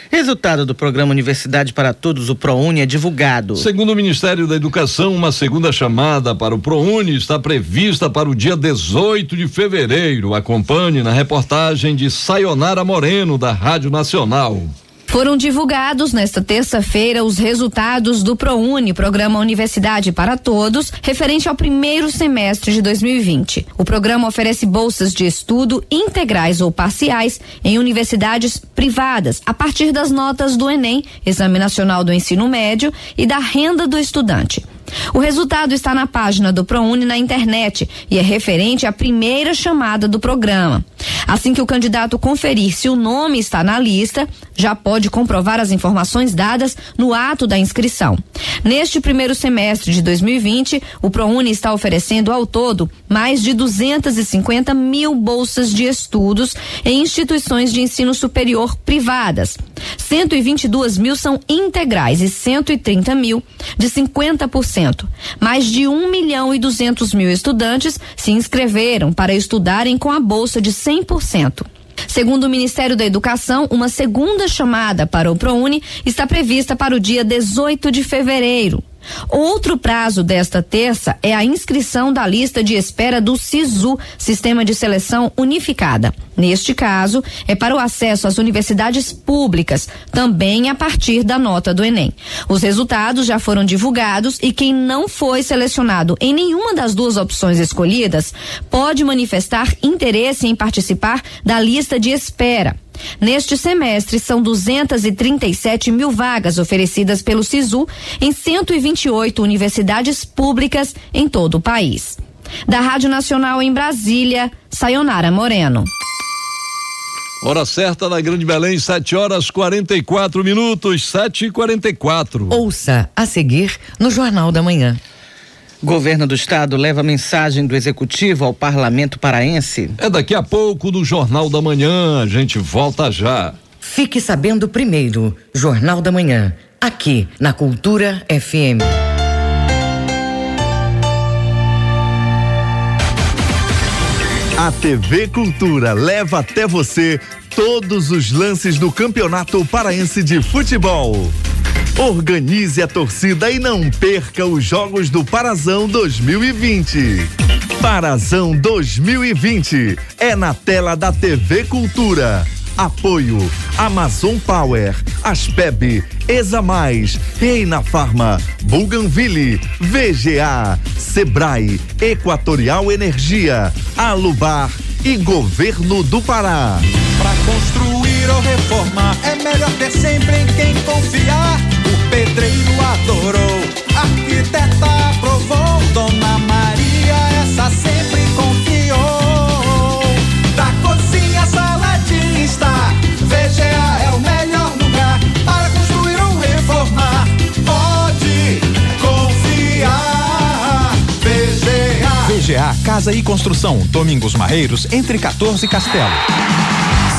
Resultado do programa Universidade para Todos, o ProUni, é divulgado. Segundo o Ministério da Educação, uma segunda chamada para o ProUni está prevista para o dia 18 de fevereiro. Acompanhe na reportagem de Sayonara Moreno, da Rádio Nacional. Foram divulgados nesta terça-feira os resultados do ProUni, Programa Universidade para Todos, referente ao primeiro semestre de 2020. O programa oferece bolsas de estudo integrais ou parciais em universidades privadas, a partir das notas do Enem, Exame Nacional do Ensino Médio, e da renda do estudante. O resultado está na página do ProUni na internet e é referente à primeira chamada do programa. Assim que o candidato conferir se o nome está na lista, já pode comprovar as informações dadas no ato da inscrição. Neste primeiro semestre de 2020, o ProUni está oferecendo ao todo mais de 250 mil bolsas de estudos em instituições de ensino superior privadas. 122 mil são integrais e 130 mil de 50%. Mais de 1 milhão e 200 mil estudantes se inscreveram para estudarem com a bolsa de 100%. Segundo o Ministério da Educação, uma segunda chamada para o ProUni está prevista para o dia 18 de fevereiro. Outro prazo desta terça é a inscrição da lista de espera do SISU, Sistema de Seleção Unificada. Neste caso, é para o acesso às universidades públicas, também a partir da nota do Enem. Os resultados já foram divulgados e quem não foi selecionado em nenhuma das duas opções escolhidas pode manifestar interesse em participar da lista de espera. Neste semestre, são 237 mil vagas oferecidas pelo SISU em 128 universidades públicas em todo o país. Da Rádio Nacional em Brasília, Sayonara Moreno. Hora certa na Grande Belém, 7 horas 44 minutos, 7 e 44 Ouça a seguir no Jornal da Manhã. Governo do Estado leva mensagem do Executivo ao Parlamento Paraense. É daqui a pouco no Jornal da Manhã, a gente volta já. Fique sabendo primeiro, Jornal da Manhã, aqui na Cultura FM. A TV Cultura leva até você todos os lances do Campeonato Paraense de Futebol. Organize a torcida e não perca os Jogos do Parazão 2020. Parazão 2020 é na tela da TV Cultura. Apoio Amazon Power, Aspeb, Exa Mais, Reina Farma, Buganville, VGA, Sebrae, Equatorial Energia, Alubar e Governo do Pará. Para construir ou reformar é melhor ter sempre em quem confiar. Pedreiro adorou, arquiteta aprovou, Dona Maria essa sempre confiou. Da cozinha sala de estar, VGA é o melhor lugar para construir ou reformar. Pode confiar, VGA. VGA Casa e Construção, Domingos Marreiros, entre 14 e Castelo.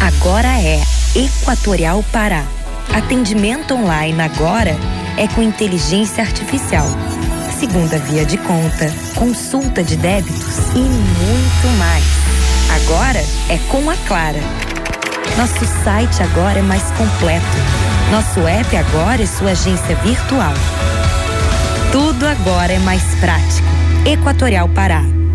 agora é Equatorial Pará. Atendimento online agora é com inteligência artificial. Segunda via de conta, consulta de débitos e muito mais. Agora é com a Clara. Nosso site agora é mais completo. Nosso app agora é sua agência virtual. Tudo agora é mais prático. Equatorial Pará.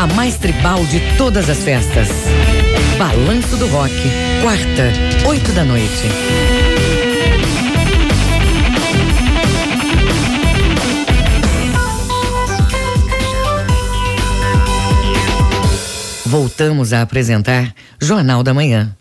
A mais tribal de todas as festas. Balanço do Rock. Quarta, oito da noite. Voltamos a apresentar Jornal da Manhã.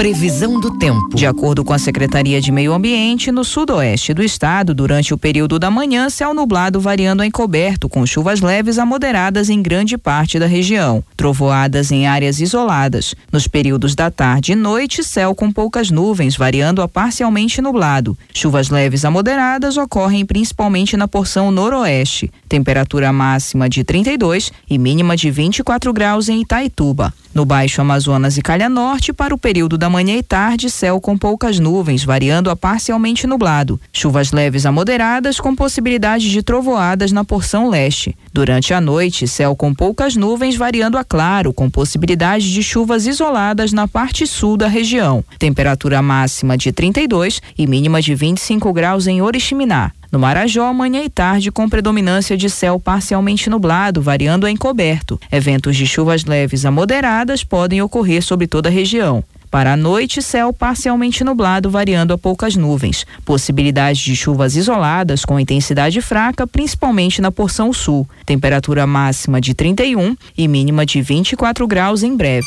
Previsão do tempo. De acordo com a Secretaria de Meio Ambiente, no sudoeste do estado, durante o período da manhã, céu nublado variando a encoberto, com chuvas leves a moderadas em grande parte da região. Trovoadas em áreas isoladas. Nos períodos da tarde e noite, céu com poucas nuvens, variando a parcialmente nublado. Chuvas leves a moderadas ocorrem principalmente na porção noroeste. Temperatura máxima de 32 e mínima de 24 graus em Itaituba. No Baixo Amazonas e Calha Norte, para o período da manhã e tarde, céu com poucas nuvens, variando a parcialmente nublado. Chuvas leves a moderadas, com possibilidade de trovoadas na porção leste. Durante a noite, céu com poucas nuvens, variando a claro, com possibilidade de chuvas isoladas na parte sul da região. Temperatura máxima de 32 e mínima de 25 graus em Oriximiná. No Marajó, manhã e tarde, com predominância de céu parcialmente nublado, variando a encoberto. Eventos de chuvas leves a moderadas podem ocorrer sobre toda a região. Para a noite, céu parcialmente nublado, variando a poucas nuvens. Possibilidade de chuvas isoladas com intensidade fraca, principalmente na porção sul. Temperatura máxima de 31 e mínima de 24 graus em breve.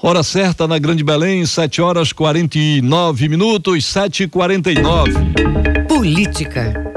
Hora certa na Grande Belém, 7 horas 49 minutos, 7 e 49 Política.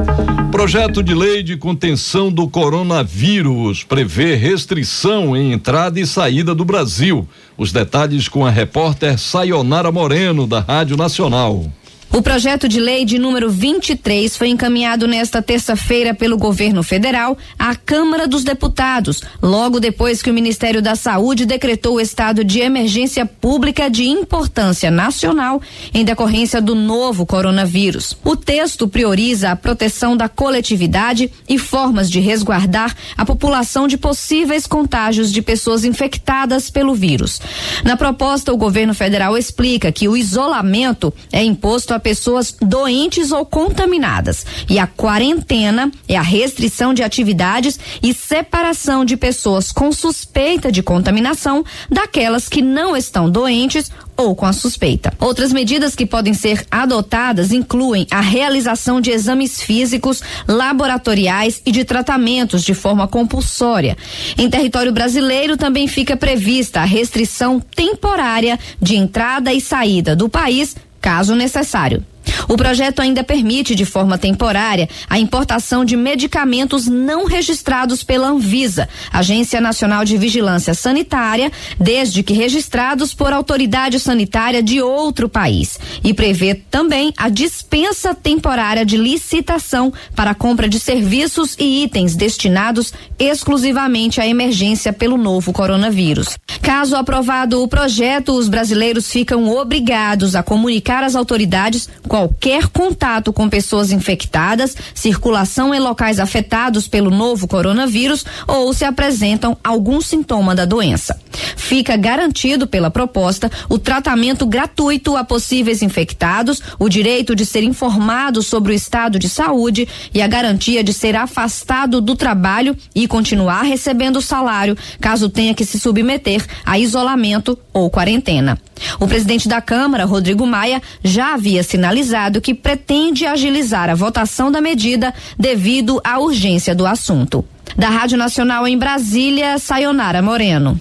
Projeto de lei de contenção do coronavírus prevê restrição em entrada e saída do Brasil. Os detalhes com a repórter Sayonara Moreno, da Rádio Nacional. O projeto de lei de número 23 foi encaminhado nesta terça-feira pelo governo federal à Câmara dos Deputados, logo depois que o Ministério da Saúde decretou o estado de emergência pública de importância nacional em decorrência do novo coronavírus. O texto prioriza a proteção da coletividade e formas de resguardar a população de possíveis contágios de pessoas infectadas pelo vírus. Na proposta, o governo federal explica que o isolamento é imposto a pessoas doentes ou contaminadas. E a quarentena é a restrição de atividades e separação de pessoas com suspeita de contaminação daquelas que não estão doentes ou com a suspeita. Outras medidas que podem ser adotadas incluem a realização de exames físicos, laboratoriais e de tratamentos de forma compulsória. Em território brasileiro também fica prevista a restrição temporária de entrada e saída do país caso necessário. O projeto ainda permite, de forma temporária, a importação de medicamentos não registrados pela Anvisa, Agência Nacional de Vigilância Sanitária, desde que registrados por autoridade sanitária de outro país. E prevê também a dispensa temporária de licitação para a compra de serviços e itens destinados exclusivamente à emergência pelo novo coronavírus. Caso aprovado o projeto, os brasileiros ficam obrigados a comunicar às autoridades qualquer contato com pessoas infectadas, circulação em locais afetados pelo novo coronavírus ou se apresentam algum sintoma da doença. Fica garantido pela proposta o tratamento gratuito a possíveis infectados, o direito de ser informado sobre o estado de saúde e a garantia de ser afastado do trabalho e continuar recebendo salário caso tenha que se submeter a isolamento ou quarentena. O presidente da Câmara, Rodrigo Maia, já havia sinalizado que pretende agilizar a votação da medida devido à urgência do assunto. Da Rádio Nacional em Brasília, Sayonara Moreno.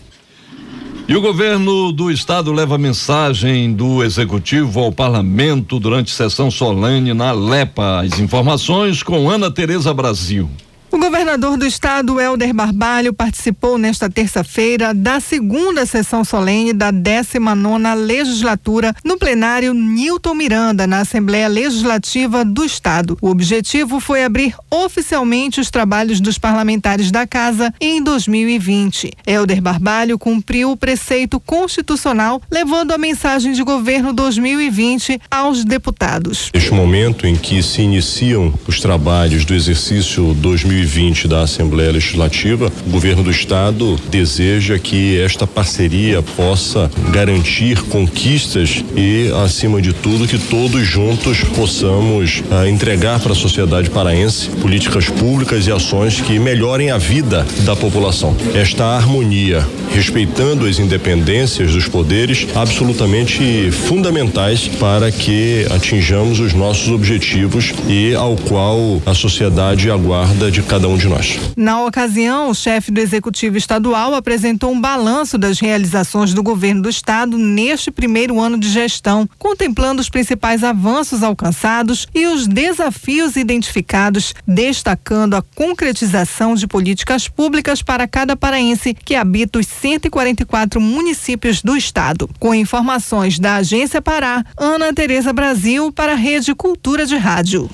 E o governo do estado leva mensagem do executivo ao parlamento durante sessão solene na Lepa. As informações com Ana Tereza Brasil. O governador do estado, Helder Barbalho, participou nesta terça-feira da segunda sessão solene da 19 legislatura no plenário Newton Miranda, na Assembleia Legislativa do Estado. O objetivo foi abrir oficialmente os trabalhos dos parlamentares da casa em 2020. Helder Barbalho cumpriu o preceito constitucional, levando a mensagem de governo 2020 aos deputados. Neste momento em que se iniciam os trabalhos do exercício 2020, 2020 da Assembleia Legislativa, o governo do estado deseja que esta parceria possa garantir conquistas e, acima de tudo, que todos juntos possamos ah, entregar para a sociedade paraense políticas públicas e ações que melhorem a vida da população. Esta harmonia, respeitando as independências dos poderes, absolutamente fundamentais para que atinjamos os nossos objetivos e ao qual a sociedade aguarda de cada um de nós. Na ocasião, o chefe do Executivo Estadual apresentou um balanço das realizações do governo do estado neste primeiro ano de gestão, contemplando os principais avanços alcançados e os desafios identificados, destacando a concretização de políticas públicas para cada paraense que habita os 144 municípios do estado. Com informações da Agência Pará, Ana Tereza Brasil para a Rede Cultura de Rádio.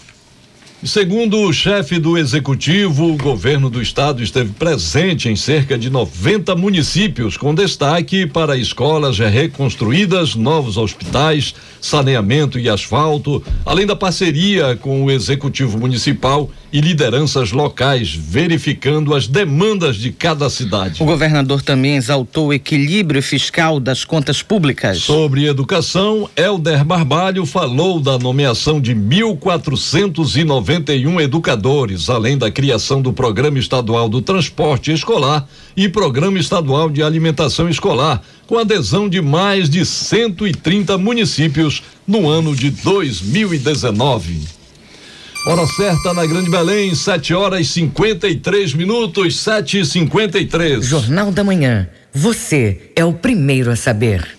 Segundo o chefe do executivo, o governo do estado esteve presente em cerca de 90 municípios, com destaque para escolas reconstruídas, novos hospitais, saneamento e asfalto, além da parceria com o executivo municipal e lideranças locais, verificando as demandas de cada cidade. O governador também exaltou o equilíbrio fiscal das contas públicas. Sobre educação, Helder Barbalho falou da nomeação de 1.491 educadores, além da criação do Programa Estadual do Transporte Escolar e Programa Estadual de Alimentação Escolar, com adesão de mais de 130 municípios no ano de 2019. Hora certa na Grande Belém, 7 horas e 53 minutos, 7 e 53 Jornal da Manhã. Você é o primeiro a saber.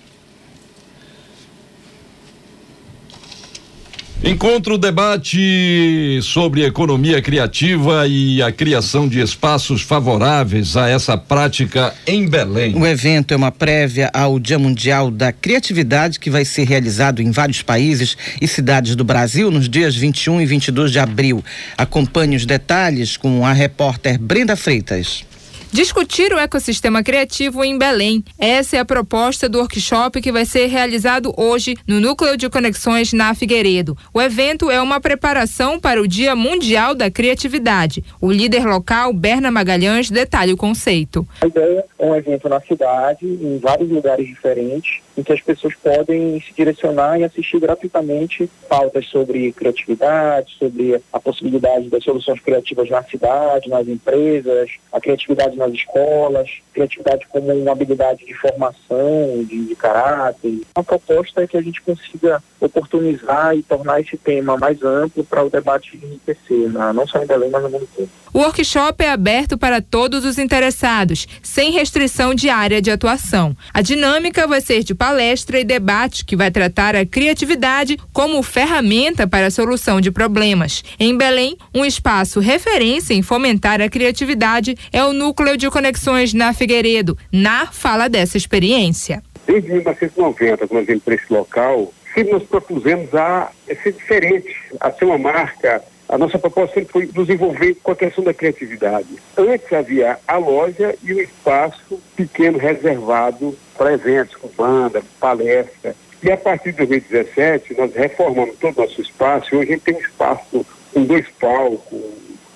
Encontro debate sobre economia criativa e a criação de espaços favoráveis a essa prática em Belém. O evento é uma prévia ao Dia Mundial da Criatividade que vai ser realizado em vários países e cidades do Brasil nos dias 21 e 22 de abril. Acompanhe os detalhes com a repórter Brenda Freitas. Discutir o ecossistema criativo em Belém. Essa é a proposta do workshop que vai ser realizado hoje no Núcleo de Conexões na Figueiredo. O evento é uma preparação para o Dia Mundial da Criatividade. O líder local, Berna Magalhães, detalha o conceito. A ideia é um evento na cidade, em vários lugares diferentes, em que as pessoas podem se direcionar e assistir gratuitamente pautas sobre criatividade, sobre a possibilidade das soluções criativas na cidade, nas empresas, a criatividade nas escolas, criatividade como uma habilidade de formação, de, de caráter. A proposta é que a gente consiga oportunizar e tornar esse tema mais amplo para o debate enriquecer, né? não só em Belém, mas no mundo todo. O workshop é aberto para todos os interessados, sem restrição de área de atuação. A dinâmica vai ser de palestra e debate que vai tratar a criatividade como ferramenta para a solução de problemas. Em Belém, um espaço referência em fomentar a criatividade é o Núcleo de Conexões na Figueiredo. Na fala dessa experiência. Desde 1990, quando eu para esse local, sempre nos propusemos a ser diferente, a ser uma marca a nossa proposta sempre foi nos envolver com a questão da criatividade. Antes havia a loja e o espaço pequeno reservado para eventos, com banda, palestra. E a partir de 2017, nós reformamos todo o nosso espaço. Hoje a gente tem um espaço com dois palcos,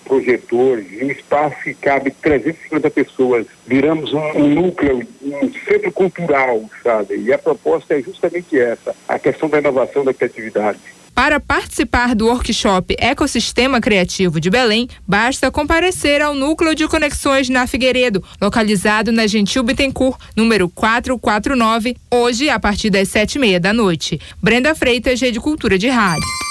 projetores, um espaço que cabe 350 pessoas. Viramos um, um, núcleo, um centro cultural, sabe? E a proposta é justamente essa, a questão da inovação da criatividade. Para participar do workshop Ecossistema Criativo de Belém, basta comparecer ao Núcleo de Conexões na Figueiredo, localizado na Gentil Bittencourt, número 449, hoje a partir das sete e meia da noite. Brenda Freitas, Rede Cultura de Rádio.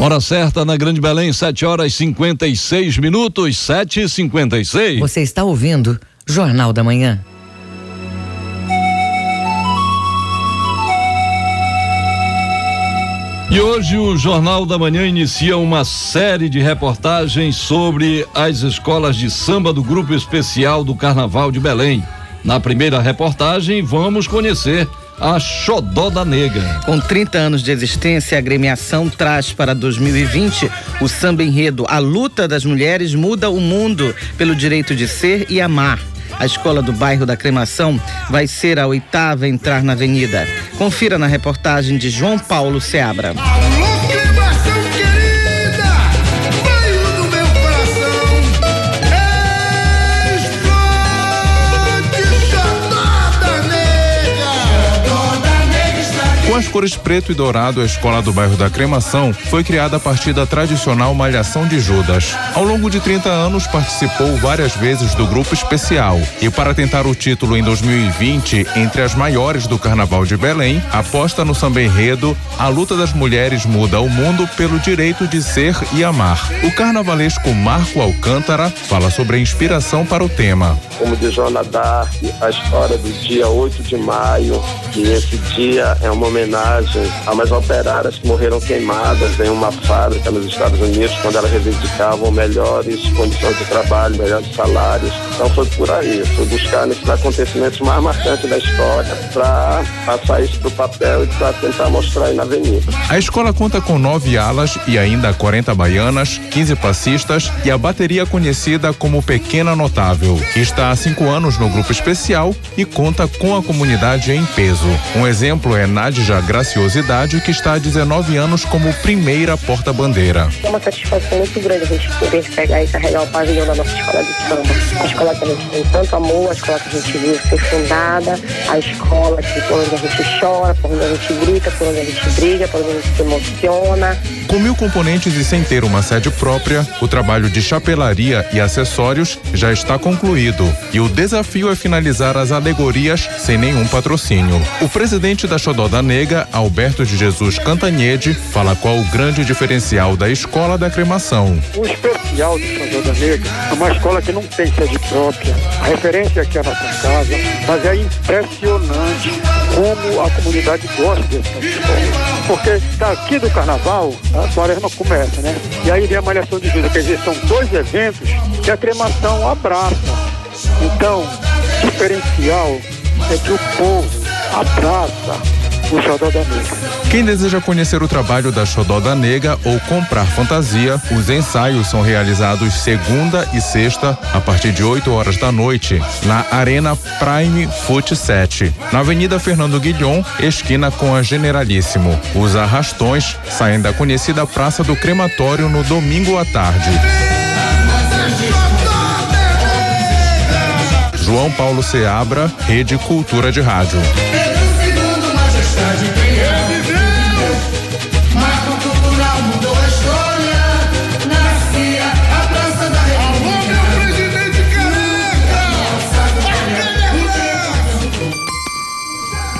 Hora certa na Grande Belém, 7 horas 56 minutos, 7 e 56 Você está ouvindo Jornal da Manhã. E hoje o Jornal da Manhã inicia uma série de reportagens sobre as escolas de samba do Grupo Especial do Carnaval de Belém. Na primeira reportagem, vamos conhecer a Xodó Negra. Com 30 anos de existência, a agremiação traz para 2020 o samba enredo A Luta das Mulheres Muda o Mundo pelo Direito de Ser e Amar. A escola do bairro da Cremação vai ser a oitava a entrar na avenida. Confira na reportagem de João Paulo Seabra. Cores preto e dourado, a escola do bairro da Cremação foi criada a partir da tradicional Malhação de Judas. Ao longo de 30 anos, participou várias vezes do grupo especial e, para tentar o título em 2020, entre as maiores do Carnaval de Belém, aposta no samba enredo A Luta das Mulheres Muda o Mundo pelo Direito de Ser e Amar. O carnavalesco Marco Alcântara fala sobre a inspiração para o tema. Como diz Joana Dark, a história do dia 8 de maio, que esse dia é uma homenagem homenagem a umas operárias que morreram queimadas em uma fábrica nos Estados Unidos, quando elas reivindicavam melhores condições de trabalho, melhores salários. Então foi por aí, foi buscar nesses acontecimentos mais marcantes da história para passar isso para o papel e para tentar mostrar aí na avenida. A escola conta com nove alas e ainda 40 baianas, 15 passistas e a bateria conhecida como Pequena Notável. Está há cinco anos no grupo especial e conta com a comunidade em peso. Um exemplo é Nadja Graciosidade, que está há 19 anos como primeira porta-bandeira. É uma satisfação muito grande a gente poder pegar e carregar o pavilhão da nossa escola de samba. A escola que a gente tem tanto amor, a escola que a gente viu ser fundada, a escola que, por onde a gente chora, por onde a gente grita, por onde a gente briga, por onde a gente se emociona. Com mil componentes e sem ter uma sede própria, o trabalho de chapelaria e acessórios já está concluído e o desafio é finalizar as alegorias sem nenhum patrocínio. O presidente da Xodó da Alberto de Jesus Cantanhede fala qual o grande diferencial da Escola da Cremação. O especial de da Negra é uma escola que não tem sede própria. A referência aqui é a nossa casa, mas é impressionante como a comunidade gosta dessa escola. Porque daqui do carnaval, a quaresma começa, né? E aí vem a malhação de vida, quer dizer, são dois eventos que a cremação abraça. Então, diferencial é que o povo abraça o Xodó da Negra. Quem deseja conhecer o trabalho da Xodó da Negra ou comprar fantasia, os ensaios são realizados segunda e sexta a partir de 8 horas da noite na Arena Prime Foot 7, na Avenida Fernando Guilhom, esquina com a Generalíssimo. Os arrastões saem da conhecida Praça do Crematório no domingo à tarde. João Paulo Seabra, Rede Cultura de Rádio.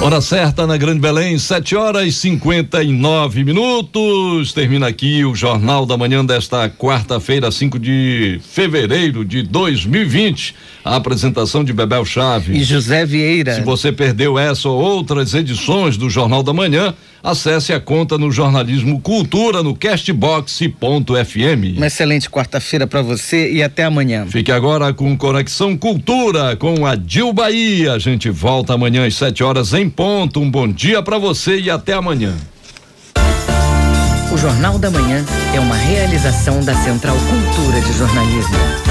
Hora certa na Grande Belém, 7 horas e 59 minutos. Termina aqui o Jornal da Manhã desta quarta-feira, 5 de fevereiro de 2020. A apresentação de Bebel Chave e José Vieira. Se você perdeu essa ou outras edições do Jornal da Manhã, acesse a conta no Jornalismo Cultura no castbox.fm. Uma excelente quarta-feira para você e até amanhã. Fique agora com Conexão Cultura com a Dil Bahia. A gente volta amanhã às 7 horas em ponto. Um bom dia para você e até amanhã. O Jornal da Manhã é uma realização da Central Cultura de Jornalismo.